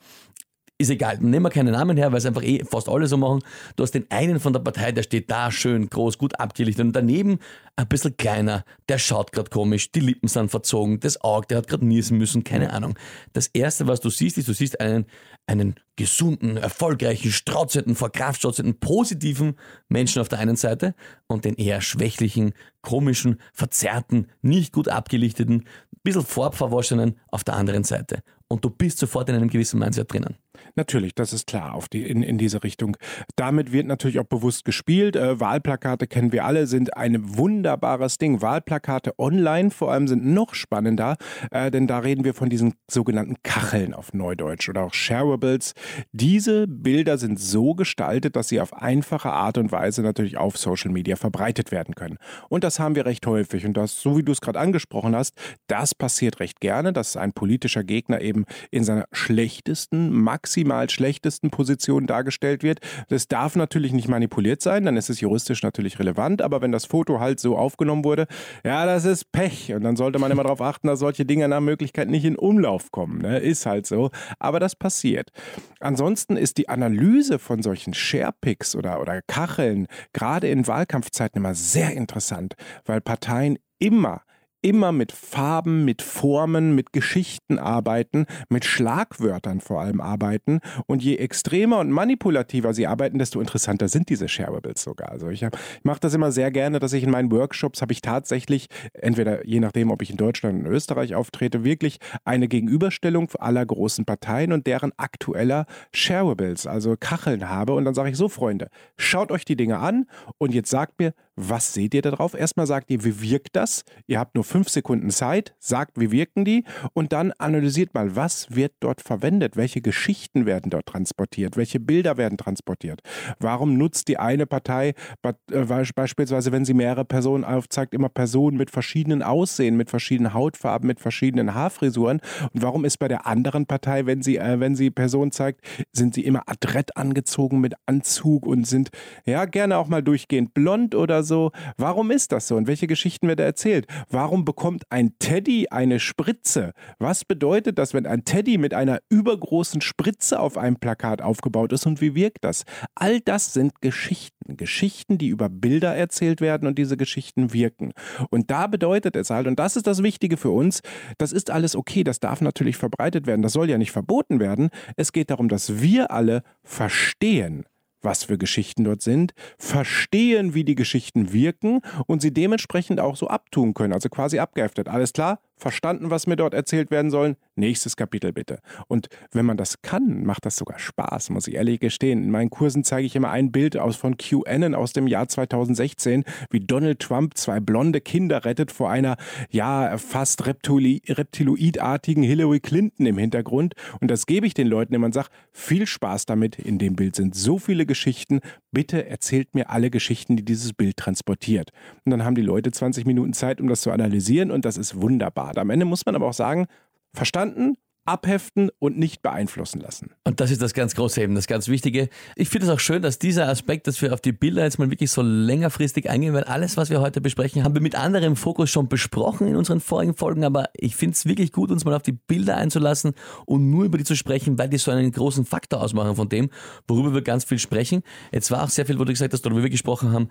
ist egal, nehmen wir keine Namen her, weil es einfach eh fast alle so machen. Du hast den einen von der Partei, der steht da schön groß, gut abgelichtet und daneben ein bisschen kleiner, der schaut gerade komisch, die Lippen sind verzogen, das Auge, der hat gerade niesen müssen, keine Ahnung. Das erste, was du siehst, ist, du siehst einen, einen gesunden, erfolgreichen, strotzenden, vor Kraft positiven Menschen auf der einen Seite und den eher schwächlichen, komischen, verzerrten, nicht gut abgelichteten, bisschen farbverwaschenen auf der anderen Seite. Und du bist sofort in einem gewissen Mindset drinnen. Natürlich, das ist klar, auf die, in, in diese Richtung. Damit wird natürlich auch bewusst gespielt. Äh, Wahlplakate kennen wir alle, sind ein wunderbares Ding. Wahlplakate online vor allem sind noch spannender, äh, denn da reden wir von diesen sogenannten Kacheln auf Neudeutsch oder auch Shareables. Diese Bilder sind so gestaltet, dass sie auf einfache Art und Weise natürlich auf Social Media verbreitet werden können. Und das haben wir recht häufig. Und das, so wie du es gerade angesprochen hast, das passiert recht gerne, dass ein politischer Gegner eben in seiner schlechtesten, maximal maximal schlechtesten Position dargestellt wird. Das darf natürlich nicht manipuliert sein, dann ist es juristisch natürlich relevant, aber wenn das Foto halt so aufgenommen wurde, ja, das ist Pech. Und dann sollte man immer darauf achten, dass solche Dinge nach Möglichkeit nicht in Umlauf kommen. Ne? Ist halt so. Aber das passiert. Ansonsten ist die Analyse von solchen Sharepics oder, oder Kacheln gerade in Wahlkampfzeiten immer sehr interessant, weil Parteien immer immer mit Farben, mit Formen, mit Geschichten arbeiten, mit Schlagwörtern vor allem arbeiten. Und je extremer und manipulativer sie arbeiten, desto interessanter sind diese Shareables sogar. Also ich, ich mache das immer sehr gerne, dass ich in meinen Workshops habe ich tatsächlich, entweder je nachdem, ob ich in Deutschland oder in Österreich auftrete, wirklich eine Gegenüberstellung aller großen Parteien und deren aktueller Shareables, also Kacheln habe. Und dann sage ich so, Freunde, schaut euch die Dinge an und jetzt sagt mir, was seht ihr da drauf? Erstmal sagt ihr, wie wirkt das? Ihr habt nur fünf Sekunden Zeit, sagt, wie wirken die und dann analysiert mal, was wird dort verwendet? Welche Geschichten werden dort transportiert? Welche Bilder werden transportiert? Warum nutzt die eine Partei äh, beispielsweise, wenn sie mehrere Personen aufzeigt, immer Personen mit verschiedenen Aussehen, mit verschiedenen Hautfarben, mit verschiedenen Haarfrisuren? Und warum ist bei der anderen Partei, wenn sie, äh, wenn sie Personen zeigt, sind sie immer adrett angezogen mit Anzug und sind ja gerne auch mal durchgehend blond oder so? warum ist das so und welche Geschichten wird da erzählt? Warum bekommt ein Teddy eine Spritze? Was bedeutet das, wenn ein Teddy mit einer übergroßen Spritze auf einem Plakat aufgebaut ist und wie wirkt das? All das sind Geschichten, Geschichten, die über Bilder erzählt werden und diese Geschichten wirken. Und da bedeutet es halt, und das ist das Wichtige für uns, das ist alles okay, das darf natürlich verbreitet werden, das soll ja nicht verboten werden. Es geht darum, dass wir alle verstehen, was für Geschichten dort sind, verstehen, wie die Geschichten wirken und sie dementsprechend auch so abtun können, also quasi abgeheftet. Alles klar, verstanden, was mir dort erzählt werden soll. Nächstes Kapitel bitte. Und wenn man das kann, macht das sogar Spaß, muss ich ehrlich gestehen. In meinen Kursen zeige ich immer ein Bild aus von QAnon aus dem Jahr 2016, wie Donald Trump zwei blonde Kinder rettet vor einer, ja, fast reptiloidartigen Hillary Clinton im Hintergrund. Und das gebe ich den Leuten immer und sage, viel Spaß damit. In dem Bild sind so viele Geschichten. Bitte erzählt mir alle Geschichten, die dieses Bild transportiert. Und dann haben die Leute 20 Minuten Zeit, um das zu analysieren und das ist wunderbar hart. Am Ende muss man aber auch sagen, verstanden, abheften und nicht beeinflussen lassen. Und das ist das ganz große eben, das ganz Wichtige. Ich finde es auch schön, dass dieser Aspekt, dass wir auf die Bilder jetzt mal wirklich so längerfristig eingehen, weil alles, was wir heute besprechen, haben wir mit anderem Fokus schon besprochen in unseren vorigen Folgen, aber ich finde es wirklich gut, uns mal auf die Bilder einzulassen und nur über die zu sprechen, weil die so einen großen Faktor ausmachen von dem, worüber wir ganz viel sprechen. Jetzt war auch sehr viel, wo du gesagt hast, worüber wir gesprochen haben,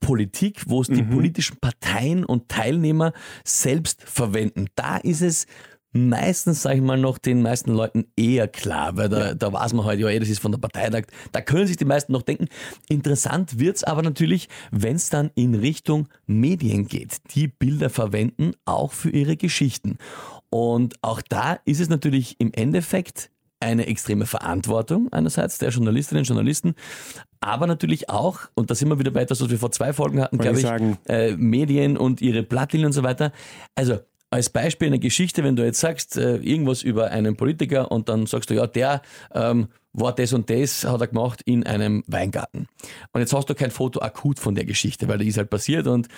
Politik, wo es die mhm. politischen Parteien und Teilnehmer selbst verwenden. Da ist es meistens, sage ich mal, noch den meisten Leuten eher klar, weil da, ja. da weiß man halt, ja, eh, das ist von der Parteitag, da können sich die meisten noch denken. Interessant wird es aber natürlich, wenn es dann in Richtung Medien geht, die Bilder verwenden, auch für ihre Geschichten. Und auch da ist es natürlich im Endeffekt eine extreme Verantwortung einerseits der Journalistinnen und Journalisten, aber natürlich auch, und da sind wir wieder bei etwas, was wir vor zwei Folgen hatten, glaube ich, ich äh, Medien und ihre Blattlinien und so weiter. Also als Beispiel eine Geschichte, wenn du jetzt sagst, äh, irgendwas über einen Politiker und dann sagst du, ja, der ähm, war das und das, hat er gemacht in einem Weingarten. Und jetzt hast du kein Foto akut von der Geschichte, weil die ist halt passiert und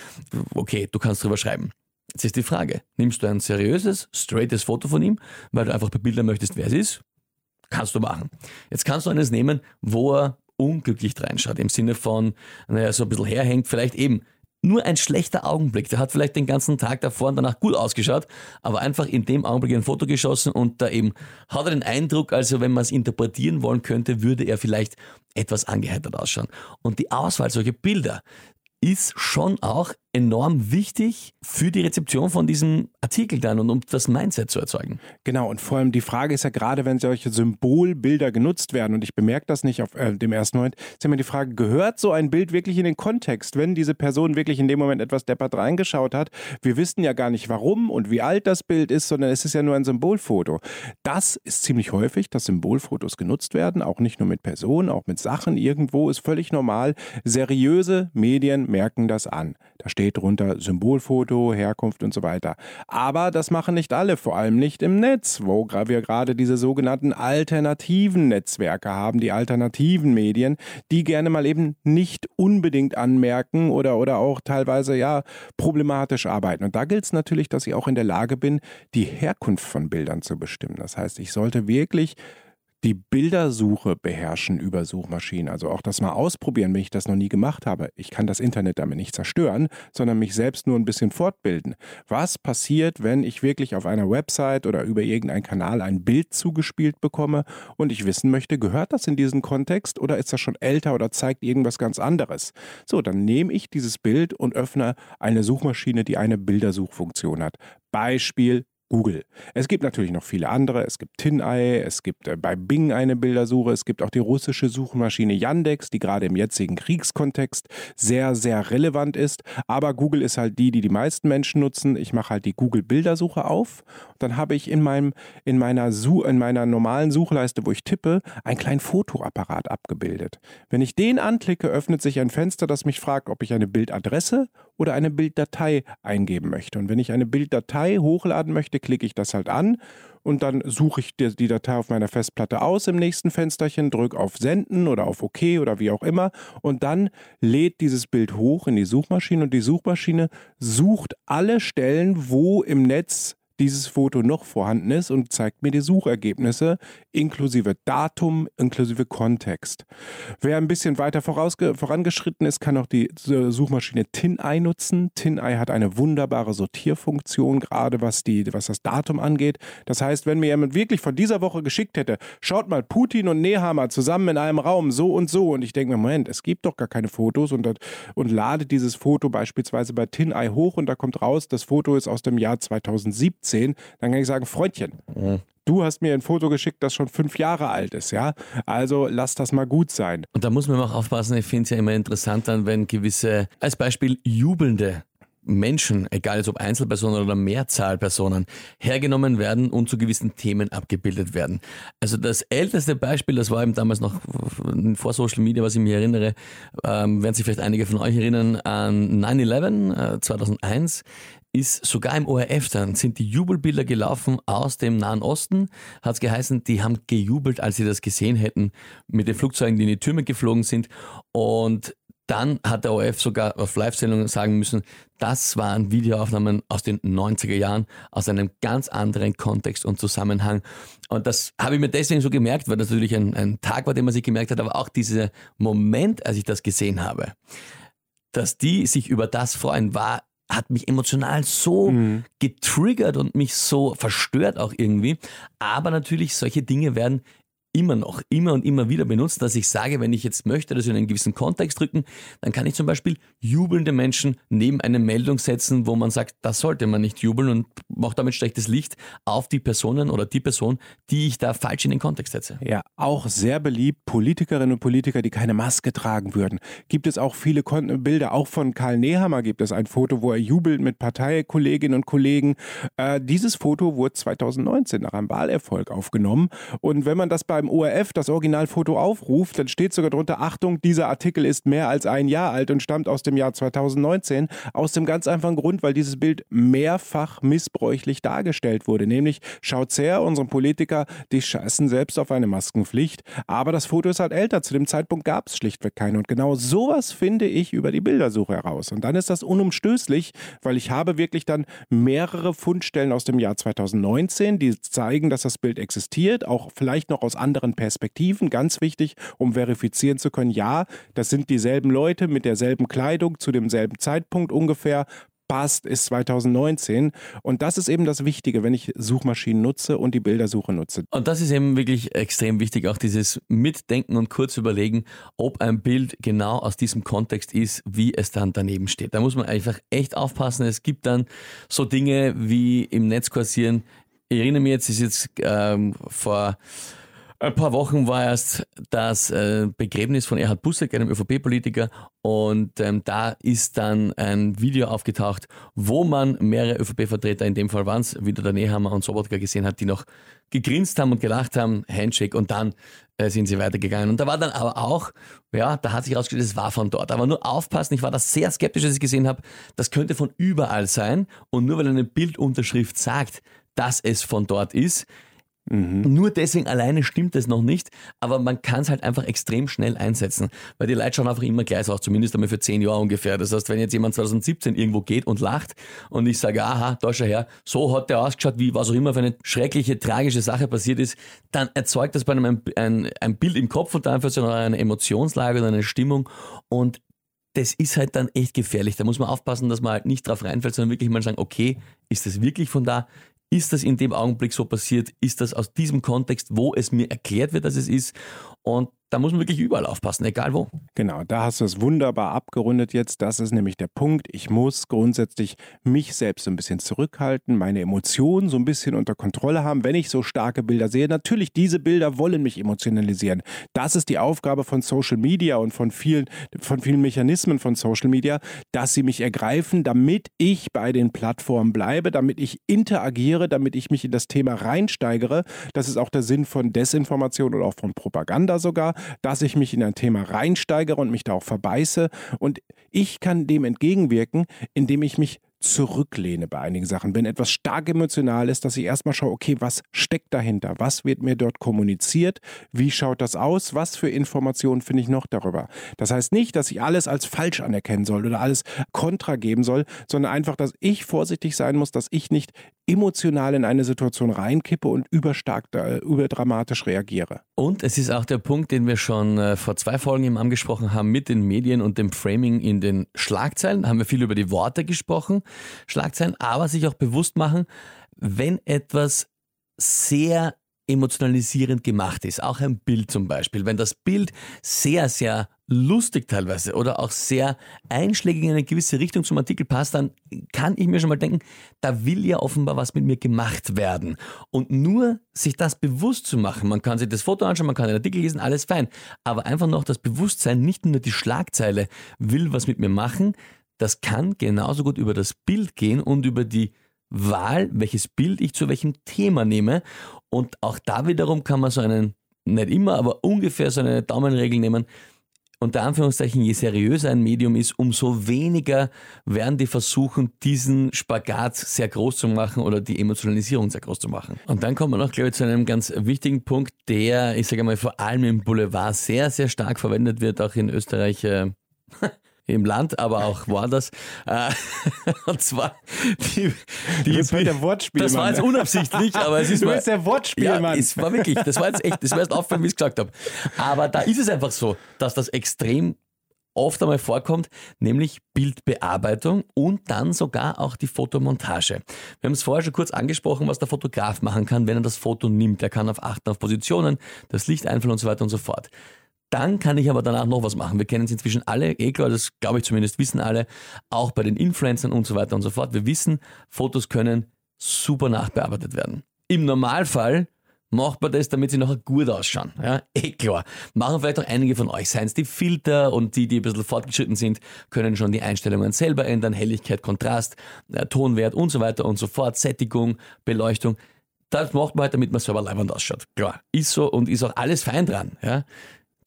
okay, du kannst drüber schreiben. Jetzt ist die Frage, nimmst du ein seriöses, straightes Foto von ihm, weil du einfach bebildern möchtest, wer es ist? Kannst du machen. Jetzt kannst du eines nehmen, wo er unglücklich reinschaut, im Sinne von, naja, so ein bisschen herhängt, vielleicht eben nur ein schlechter Augenblick. Der hat vielleicht den ganzen Tag davor und danach gut ausgeschaut, aber einfach in dem Augenblick ein Foto geschossen und da eben hat er den Eindruck, also wenn man es interpretieren wollen könnte, würde er vielleicht etwas angeheitert ausschauen. Und die Auswahl solcher Bilder, ist schon auch enorm wichtig für die Rezeption von diesem Artikel dann und um das Mindset zu erzeugen. Genau, und vor allem die Frage ist ja gerade, wenn solche Symbolbilder genutzt werden, und ich bemerke das nicht auf äh, dem ersten Moment, ist immer die Frage, gehört so ein Bild wirklich in den Kontext, wenn diese Person wirklich in dem Moment etwas deppert reingeschaut hat? Wir wissen ja gar nicht warum und wie alt das Bild ist, sondern es ist ja nur ein Symbolfoto. Das ist ziemlich häufig, dass Symbolfotos genutzt werden, auch nicht nur mit Personen, auch mit Sachen irgendwo, ist völlig normal. Seriöse Medien merken das an. Da steht drunter Symbolfoto, Herkunft und so weiter. Aber das machen nicht alle, vor allem nicht im Netz, wo wir gerade diese sogenannten alternativen Netzwerke haben, die alternativen Medien, die gerne mal eben nicht unbedingt anmerken oder, oder auch teilweise ja problematisch arbeiten. Und da gilt es natürlich, dass ich auch in der Lage bin, die Herkunft von Bildern zu bestimmen. Das heißt, ich sollte wirklich die Bildersuche beherrschen über Suchmaschinen. Also auch das mal ausprobieren, wenn ich das noch nie gemacht habe. Ich kann das Internet damit nicht zerstören, sondern mich selbst nur ein bisschen fortbilden. Was passiert, wenn ich wirklich auf einer Website oder über irgendeinen Kanal ein Bild zugespielt bekomme und ich wissen möchte, gehört das in diesen Kontext oder ist das schon älter oder zeigt irgendwas ganz anderes? So, dann nehme ich dieses Bild und öffne eine Suchmaschine, die eine Bildersuchfunktion hat. Beispiel Google. Es gibt natürlich noch viele andere. Es gibt TinEye, es gibt äh, bei Bing eine Bildersuche, es gibt auch die russische Suchmaschine Yandex, die gerade im jetzigen Kriegskontext sehr, sehr relevant ist. Aber Google ist halt die, die die meisten Menschen nutzen. Ich mache halt die Google Bildersuche auf. Dann habe ich in, meinem, in, meiner in meiner normalen Suchleiste, wo ich tippe, einen kleinen Fotoapparat abgebildet. Wenn ich den anklicke, öffnet sich ein Fenster, das mich fragt, ob ich eine Bildadresse oder eine Bilddatei eingeben möchte. Und wenn ich eine Bilddatei hochladen möchte, klicke ich das halt an und dann suche ich die, Datei auf meiner Festplatte aus im nächsten Fensterchen, drücke auf Senden oder auf OK oder wie auch immer und dann lädt dieses Bild hoch in die Suchmaschine und die Suchmaschine sucht alle Stellen, wo im Netz dieses Foto noch vorhanden ist und zeigt mir die Suchergebnisse inklusive Datum, inklusive Kontext. Wer ein bisschen weiter vorangeschritten ist, kann auch die Suchmaschine TinEye nutzen. TinEye hat eine wunderbare Sortierfunktion, gerade was, die, was das Datum angeht. Das heißt, wenn mir jemand wirklich von dieser Woche geschickt hätte, schaut mal, Putin und Nehammer zusammen in einem Raum, so und so, und ich denke mir, Moment, es gibt doch gar keine Fotos und, und lade dieses Foto beispielsweise bei TinEye hoch und da kommt raus, das Foto ist aus dem Jahr 2017 17, dann kann ich sagen, Freundchen, mhm. du hast mir ein Foto geschickt, das schon fünf Jahre alt ist, ja? Also lass das mal gut sein. Und da muss man auch aufpassen, ich finde es ja immer interessant dann, wenn gewisse, als Beispiel jubelnde Menschen, egal ob Einzelpersonen oder Mehrzahlpersonen, hergenommen werden und zu gewissen Themen abgebildet werden. Also das älteste Beispiel, das war eben damals noch vor Social Media, was ich mir erinnere, ähm, werden sich vielleicht einige von euch erinnern an 9-11 äh, 2001 ist sogar im ORF dann, sind die Jubelbilder gelaufen aus dem Nahen Osten, hat es geheißen, die haben gejubelt, als sie das gesehen hätten, mit den Flugzeugen, die in die Türme geflogen sind. Und dann hat der ORF sogar auf Live-Sendungen sagen müssen, das waren Videoaufnahmen aus den 90er Jahren, aus einem ganz anderen Kontext und Zusammenhang. Und das habe ich mir deswegen so gemerkt, weil das natürlich ein, ein Tag war, den man sich gemerkt hat, aber auch dieser Moment, als ich das gesehen habe, dass die sich über das freuen, war hat mich emotional so mhm. getriggert und mich so verstört auch irgendwie. Aber natürlich, solche Dinge werden immer noch, immer und immer wieder benutzt, dass ich sage, wenn ich jetzt möchte, dass wir in einen gewissen Kontext drücken, dann kann ich zum Beispiel jubelnde Menschen neben eine Meldung setzen, wo man sagt, das sollte man nicht jubeln und macht damit schlechtes Licht auf die Personen oder die Person, die ich da falsch in den Kontext setze. Ja, auch sehr beliebt, Politikerinnen und Politiker, die keine Maske tragen würden. Gibt es auch viele Kon Bilder, auch von Karl Nehammer gibt es ein Foto, wo er jubelt mit Parteikolleginnen und Kollegen. Äh, dieses Foto wurde 2019 nach einem Wahlerfolg aufgenommen und wenn man das beim ORF das Originalfoto aufruft, dann steht sogar drunter, Achtung, dieser Artikel ist mehr als ein Jahr alt und stammt aus dem Jahr 2019. Aus dem ganz einfachen Grund, weil dieses Bild mehrfach missbräuchlich dargestellt wurde. Nämlich, schaut's her, unsere Politiker, die scheißen selbst auf eine Maskenpflicht. Aber das Foto ist halt älter. Zu dem Zeitpunkt gab es schlichtweg keine. Und genau sowas finde ich über die Bildersuche heraus. Und dann ist das unumstößlich, weil ich habe wirklich dann mehrere Fundstellen aus dem Jahr 2019, die zeigen, dass das Bild existiert, auch vielleicht noch aus anderen anderen Perspektiven, ganz wichtig, um verifizieren zu können, ja, das sind dieselben Leute mit derselben Kleidung zu demselben Zeitpunkt ungefähr, passt, ist 2019. Und das ist eben das Wichtige, wenn ich Suchmaschinen nutze und die Bildersuche nutze. Und das ist eben wirklich extrem wichtig, auch dieses Mitdenken und kurz überlegen, ob ein Bild genau aus diesem Kontext ist, wie es dann daneben steht. Da muss man einfach echt aufpassen. Es gibt dann so Dinge wie im Netz kursieren. Ich erinnere mich jetzt, ist jetzt ähm, vor ein paar Wochen war erst das äh, Begräbnis von Erhard Busseck, einem ÖVP-Politiker, und ähm, da ist dann ein Video aufgetaucht, wo man mehrere ÖVP-Vertreter, in dem Fall waren es wieder der Nehammer und Sobotka gesehen hat, die noch gegrinst haben und gelacht haben, Handshake und dann äh, sind sie weitergegangen. Und da war dann aber auch, ja, da hat sich rausgestellt, es war von dort. Aber nur aufpassen, ich war da sehr skeptisch, als ich gesehen habe, das könnte von überall sein und nur weil eine Bildunterschrift sagt, dass es von dort ist, Mhm. Nur deswegen alleine stimmt es noch nicht, aber man kann es halt einfach extrem schnell einsetzen, weil die Leute schauen einfach immer gleich aus, zumindest einmal für zehn Jahre ungefähr. Das heißt, wenn jetzt jemand 2017 irgendwo geht und lacht und ich sage, aha, da schau her, so hat der ausgeschaut, wie was auch immer für eine schreckliche, tragische Sache passiert ist, dann erzeugt das bei einem ein, ein, ein Bild im Kopf und einfach so eine Emotionslage oder eine Stimmung und das ist halt dann echt gefährlich. Da muss man aufpassen, dass man halt nicht drauf reinfällt, sondern wirklich mal sagen, okay, ist das wirklich von da? Ist das in dem Augenblick so passiert? Ist das aus diesem Kontext, wo es mir erklärt wird, dass es ist? Und da muss man wirklich überall aufpassen, egal wo. Genau, da hast du es wunderbar abgerundet jetzt. Das ist nämlich der Punkt. Ich muss grundsätzlich mich selbst so ein bisschen zurückhalten, meine Emotionen so ein bisschen unter Kontrolle haben, wenn ich so starke Bilder sehe. Natürlich, diese Bilder wollen mich emotionalisieren. Das ist die Aufgabe von Social Media und von vielen, von vielen Mechanismen von Social Media, dass sie mich ergreifen, damit ich bei den Plattformen bleibe, damit ich interagiere, damit ich mich in das Thema reinsteigere. Das ist auch der Sinn von Desinformation oder auch von Propaganda sogar dass ich mich in ein Thema reinsteigere und mich da auch verbeiße. Und ich kann dem entgegenwirken, indem ich mich zurücklehne bei einigen Sachen. Wenn etwas stark emotional ist, dass ich erstmal schaue, okay, was steckt dahinter? Was wird mir dort kommuniziert? Wie schaut das aus? Was für Informationen finde ich noch darüber? Das heißt nicht, dass ich alles als falsch anerkennen soll oder alles kontra geben soll, sondern einfach, dass ich vorsichtig sein muss, dass ich nicht emotional in eine Situation reinkippe und überstark, überdramatisch reagiere. Und es ist auch der Punkt, den wir schon äh, vor zwei Folgen eben angesprochen haben mit den Medien und dem Framing in den Schlagzeilen. Da haben wir viel über die Worte gesprochen. Schlagzeilen, aber sich auch bewusst machen, wenn etwas sehr emotionalisierend gemacht ist, auch ein Bild zum Beispiel, wenn das Bild sehr, sehr lustig teilweise oder auch sehr einschlägig in eine gewisse Richtung zum Artikel passt, dann kann ich mir schon mal denken, da will ja offenbar was mit mir gemacht werden. Und nur sich das bewusst zu machen, man kann sich das Foto anschauen, man kann den Artikel lesen, alles fein, aber einfach noch das Bewusstsein, nicht nur die Schlagzeile will was mit mir machen, das kann genauso gut über das Bild gehen und über die Wahl, welches Bild ich zu welchem Thema nehme. Und auch da wiederum kann man so einen, nicht immer, aber ungefähr so eine Daumenregel nehmen. Unter Anführungszeichen, je seriöser ein Medium ist, umso weniger werden die versuchen, diesen Spagat sehr groß zu machen oder die Emotionalisierung sehr groß zu machen. Und dann kommt man noch, glaube ich, zu einem ganz wichtigen Punkt, der, ich sage mal, vor allem im Boulevard sehr, sehr stark verwendet wird, auch in Österreich. Äh, im Land, aber auch woanders. Äh, und zwar die, die das war der Wortspiel. Das war jetzt unabsichtlich, aber es ist du mal, bist der Wortspielmann. Ja, es war wirklich, das war jetzt echt, das war erst aufgefallen, wie ich es gesagt habe. Aber da ist es einfach so, dass das extrem oft einmal vorkommt, nämlich Bildbearbeitung und dann sogar auch die Fotomontage. Wir haben es vorher schon kurz angesprochen, was der Fotograf machen kann, wenn er das Foto nimmt. Er kann auf achten auf Positionen, das Licht einfällt und so weiter und so fort. Dann kann ich aber danach noch was machen. Wir kennen es inzwischen alle, eh klar, das glaube ich zumindest wissen alle, auch bei den Influencern und so weiter und so fort. Wir wissen, Fotos können super nachbearbeitet werden. Im Normalfall macht man das, damit sie nachher gut ausschauen. Ja, eh klar. Machen vielleicht auch einige von euch. Seien es die Filter und die, die ein bisschen fortgeschritten sind, können schon die Einstellungen selber ändern. Helligkeit, Kontrast, äh, Tonwert und so weiter und so fort. Sättigung, Beleuchtung. Das macht man halt, damit man selber leibend ausschaut. Klar. Ist so und ist auch alles fein dran. Ja.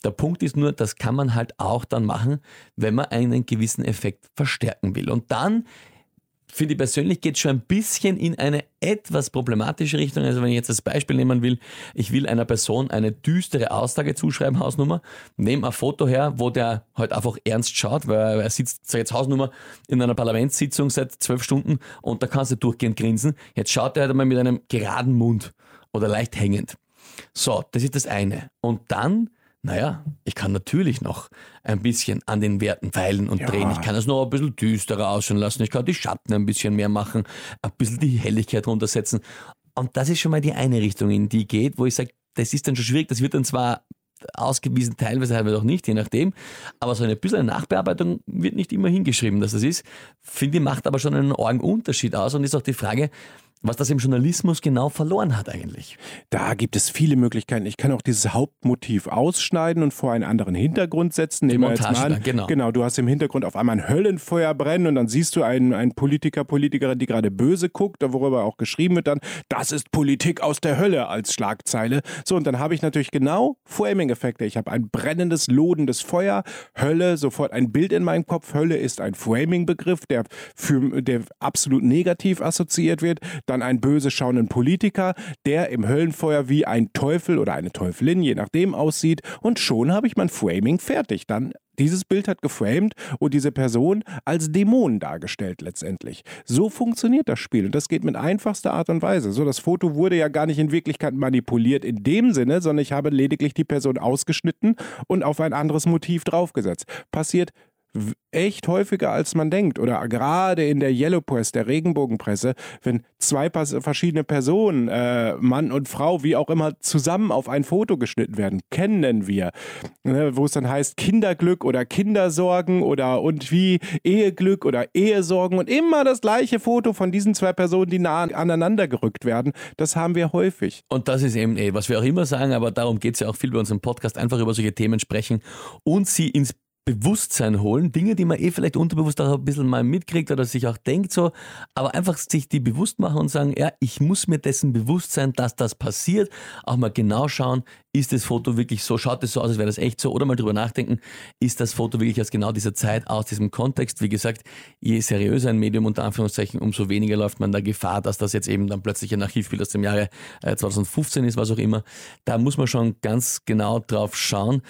Der Punkt ist nur, das kann man halt auch dann machen, wenn man einen gewissen Effekt verstärken will. Und dann, finde ich persönlich, geht es schon ein bisschen in eine etwas problematische Richtung. Also wenn ich jetzt das Beispiel nehmen will, ich will einer Person eine düstere Aussage zuschreiben, Hausnummer, nehme ein Foto her, wo der halt einfach ernst schaut, weil er sitzt, sag jetzt Hausnummer, in einer Parlamentssitzung seit zwölf Stunden und da kannst du durchgehend grinsen. Jetzt schaut er halt einmal mit einem geraden Mund oder leicht hängend. So, das ist das eine. Und dann, naja, ich kann natürlich noch ein bisschen an den Werten feilen und Ja. drehen. Ich kann es noch ein bisschen düsterer ausschauen lassen. Ich kann die Schatten ein bisschen mehr machen, ein bisschen die Helligkeit runtersetzen. Und das ist schon mal die eine Richtung, in die geht, wo ich sage, das ist dann schon schwierig. Das wird dann zwar ausgewiesen, teilweise teilweise auch nicht, je nachdem. Aber so eine bisschen Nachbearbeitung wird nicht immer hingeschrieben, dass das ist. Finde ich, macht aber schon einen argen Unterschied aus und ist auch die Frage, was das im Journalismus genau verloren hat eigentlich. Da gibt es viele Möglichkeiten. Ich kann auch dieses Hauptmotiv ausschneiden und vor einen anderen Hintergrund setzen. Nehmen wir jetzt Montage mal da, an, genau. genau, du hast im Hintergrund auf einmal ein Höllenfeuer brennen und dann siehst du einen, einen Politiker, Politikerin, die gerade böse guckt, worüber auch geschrieben wird dann, das ist Politik aus der Hölle als Schlagzeile. So, und dann habe ich natürlich genau Framing-Effekte. Ich habe ein brennendes, lodendes Feuer, Hölle, sofort ein Bild in meinem Kopf. Hölle ist ein Framing-Begriff, der, für, der absolut negativ assoziiert wird. Dann einen böse schauenden Politiker, der im Höllenfeuer wie ein Teufel oder eine Teufelin, je nachdem, aussieht. Und schon habe ich mein Framing fertig. Dann dieses Bild hat geframed und diese Person als Dämon dargestellt letztendlich. So funktioniert das Spiel und das geht mit einfachster Art und Weise. So, das Foto wurde ja gar nicht in Wirklichkeit manipuliert in dem Sinne, sondern ich habe lediglich die Person ausgeschnitten und auf ein anderes Motiv draufgesetzt. Passiert echt häufiger als man denkt oder gerade in der Yellow Press, der Regenbogenpresse, wenn zwei verschiedene Personen, äh, Mann und Frau, wie auch immer, zusammen auf ein Foto geschnitten werden, kennen wir, ne, wo es dann heißt Kinderglück oder Kindersorgen oder und wie Eheglück oder Ehesorgen und immer das gleiche Foto von diesen zwei Personen, die nah aneinander gerückt werden, das haben wir häufig. Und das ist eben eh, was wir auch immer sagen, aber darum geht es ja auch viel bei unserem Podcast, einfach über solche Themen sprechen und sie ins Bewusstsein holen, Dinge, die man eh vielleicht unterbewusst auch ein bisschen mal mitkriegt oder sich auch denkt so, aber einfach sich die bewusst machen und sagen, ja, ich muss mir dessen bewusst sein, dass das passiert, auch mal genau schauen, ist das Foto wirklich so, schaut es so aus, als wäre das echt so oder mal drüber nachdenken, ist das Foto wirklich aus genau dieser Zeit, aus diesem Kontext, wie gesagt, je seriöser ein Medium unter Anführungszeichen, umso weniger läuft man der Gefahr, dass das jetzt eben dann plötzlich ein Archivbild aus dem Jahre äh, 2015 ist, was auch immer. Da muss man schon ganz genau drauf schauen.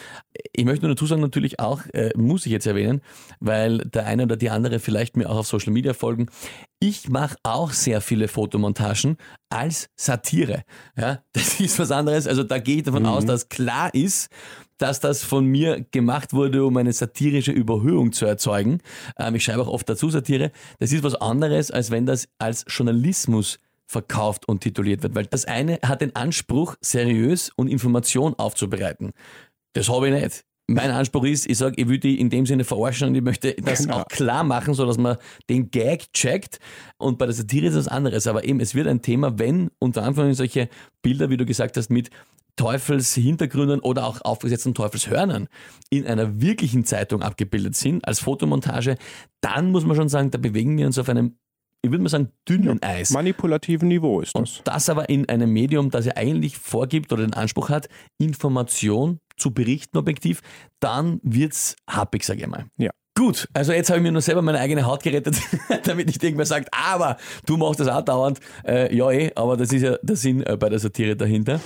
Ich möchte nur dazu sagen, natürlich auch, äh, muss ich jetzt erwähnen, weil der eine oder die andere vielleicht mir auch auf Social Media folgen. Ich mache auch sehr viele Fotomontagen als Satire. Ja, das ist was anderes. Also da gehe ich davon aus, dass klar ist, dass das von mir gemacht wurde, um eine satirische Überhöhung zu erzeugen. Ähm, ich schreibe auch oft dazu Satire. Das ist was anderes, als wenn das als Journalismus verkauft und tituliert wird, weil das eine hat den Anspruch, seriös und Information aufzubereiten. Das habe ich nicht. Mein Anspruch ist, ich sage, ich will die in dem Sinne verarschen und ich möchte das Genau. auch klar machen, sodass man den Gag checkt. Und bei der Satire ist das anderes. Aber eben, es wird ein Thema, wenn unter Anführungszeichen solche Bilder, wie du gesagt hast, mit Teufelshintergründen oder auch aufgesetzten Teufelshörnern in einer wirklichen Zeitung abgebildet sind, als Fotomontage, dann muss man schon sagen, da bewegen wir uns auf einem, ich würde mal sagen, dünnen Eis. Manipulativen Niveau ist das. Und das aber in einem Medium, das ja eigentlich vorgibt oder den Anspruch hat, Information zu berichten objektiv, dann wird's happig, sage ich mal. Ja. Gut, also jetzt habe ich mir nur selber meine eigene Haut gerettet, damit nicht irgendwer sagt, aber du machst das auch dauernd. Äh, ja, eh, aber das ist ja der Sinn äh, bei der Satire dahinter.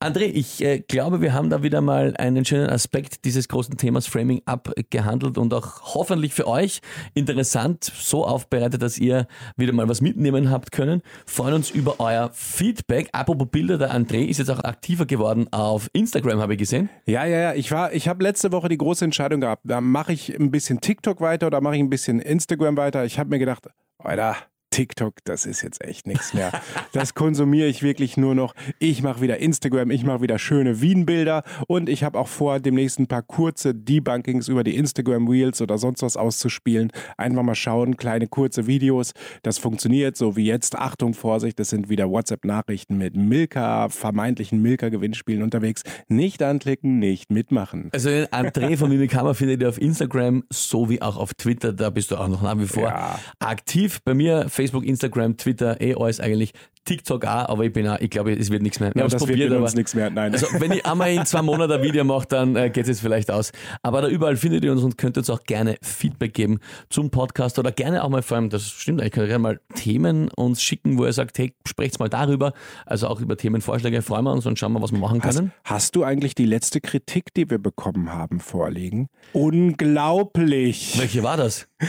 André, ich äh, glaube, wir haben da wieder mal einen schönen Aspekt dieses großen Themas Framing abgehandelt und auch hoffentlich für euch interessant so aufbereitet, dass ihr wieder mal was mitnehmen habt können. Freuen uns über euer Feedback. Apropos Bilder, der André ist jetzt auch aktiver geworden auf Instagram, habe ich gesehen. Ja, ja, ja. Ich ich habe letzte Woche die große Entscheidung gehabt. Da mache ich ein bisschen TikTok weiter oder mache ich ein bisschen Instagram weiter. Ich habe mir gedacht, Alter, TikTok, das ist jetzt echt nichts mehr. Das konsumiere ich wirklich nur noch. Ich mache wieder Instagram, ich mache wieder schöne Wien-Bilder und ich habe auch vor, demnächst ein paar kurze Debunkings über die Instagram Reels oder sonst was auszuspielen. Einfach mal schauen, kleine kurze Videos. Das funktioniert so wie jetzt. Achtung, Vorsicht, das sind wieder WhatsApp-Nachrichten mit Milka, vermeintlichen Milka-Gewinnspielen unterwegs. Nicht anklicken, nicht mitmachen. Also den André von Mimikama findet ihr auf Instagram sowie auch auf Twitter. Da bist du auch noch nach wie vor Ja. aktiv. Bei mir Facebook, Instagram, Twitter, eh alles eigentlich. TikTok auch, aber ich bin auch, ich glaube, es wird nichts mehr. Wir Ja, das wird probiert, mit aber uns nichts mehr. Nein. also wenn ich einmal in zwei Monaten ein Video mache, dann äh, geht es jetzt vielleicht aus. Aber da überall findet ihr uns und könnt uns auch gerne Feedback geben zum Podcast oder gerne auch mal vor allem, das stimmt, ich könnt gerne mal Themen uns schicken, wo ihr sagt, hey, sprecht's mal darüber. Also auch über Themenvorschläge freuen wir uns und schauen wir, was wir machen Hast, können. hast du eigentlich die letzte Kritik, die wir bekommen haben, vorliegen? Unglaublich. Welche war das?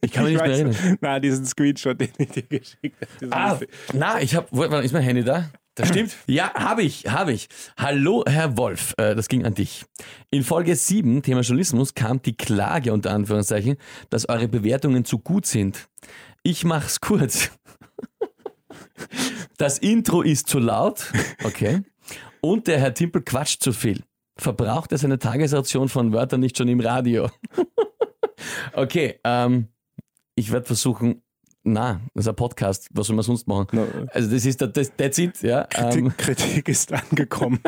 Ich kann mich nicht mehr erinnern. Na, diesen Screenshot, den ich dir geschickt habe. Ah, na, ich habe, ist mein Handy da? Das stimmt. Ja, habe ich, habe ich. Hallo, Herr Wolf, äh, das ging an dich. In Folge 7, Thema Journalismus, kam die Klage unter Anführungszeichen, dass eure Bewertungen zu gut sind. Ich mach's kurz. Das Intro ist zu laut, okay, und der Herr Timpel quatscht zu viel. Verbraucht er seine Tagesration von Wörtern nicht schon im Radio? okay, ähm, ich werde versuchen, na, das ist ein Podcast, was soll man sonst machen? No. Also das ist das, that's it, ja. Kritik, Ähm, Kritik ist angekommen.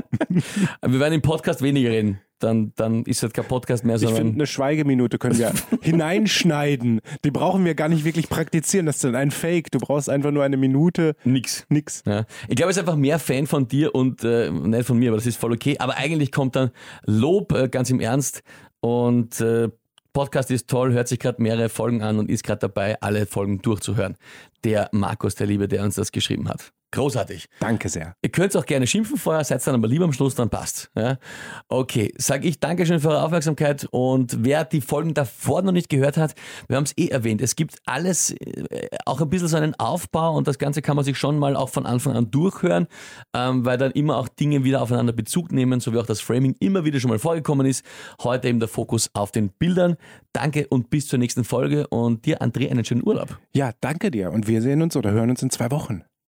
wir werden im Podcast weniger reden. Dann, dann ist das kein Podcast mehr, Ich finde, sondern eine Schweigeminute können wir hineinschneiden. Die brauchen wir gar nicht wirklich praktizieren. Das ist dann ein Fake. Du brauchst einfach nur eine Minute. nix. Nix. Ja. Ich glaube, es ist einfach mehr Fan von dir und äh, nicht von mir, aber das ist voll okay. Aber eigentlich kommt dann Lob äh, ganz im Ernst und äh, Podcast ist toll, hört sich gerade mehrere Folgen an und ist gerade dabei, alle Folgen durchzuhören. Der Markus, der Liebe, der uns das geschrieben hat. Großartig. Danke sehr. Ihr könnt auch gerne schimpfen vorher, seid dann aber lieber am Schluss, dann passt. Ja? Okay, sage ich Dankeschön für eure Aufmerksamkeit und wer die Folgen davor noch nicht gehört hat, wir haben es eh erwähnt, es gibt alles, äh, auch ein bisschen so einen Aufbau und das Ganze kann man sich schon mal auch von Anfang an durchhören, ähm, weil dann immer auch Dinge wieder aufeinander Bezug nehmen, so wie auch das Framing immer wieder schon mal vorgekommen ist. Heute eben der Fokus auf den Bildern. Danke und bis zur nächsten Folge und dir, André, einen schönen Urlaub. Ja, danke dir. Und wir sehen uns oder hören uns in zwei Wochen.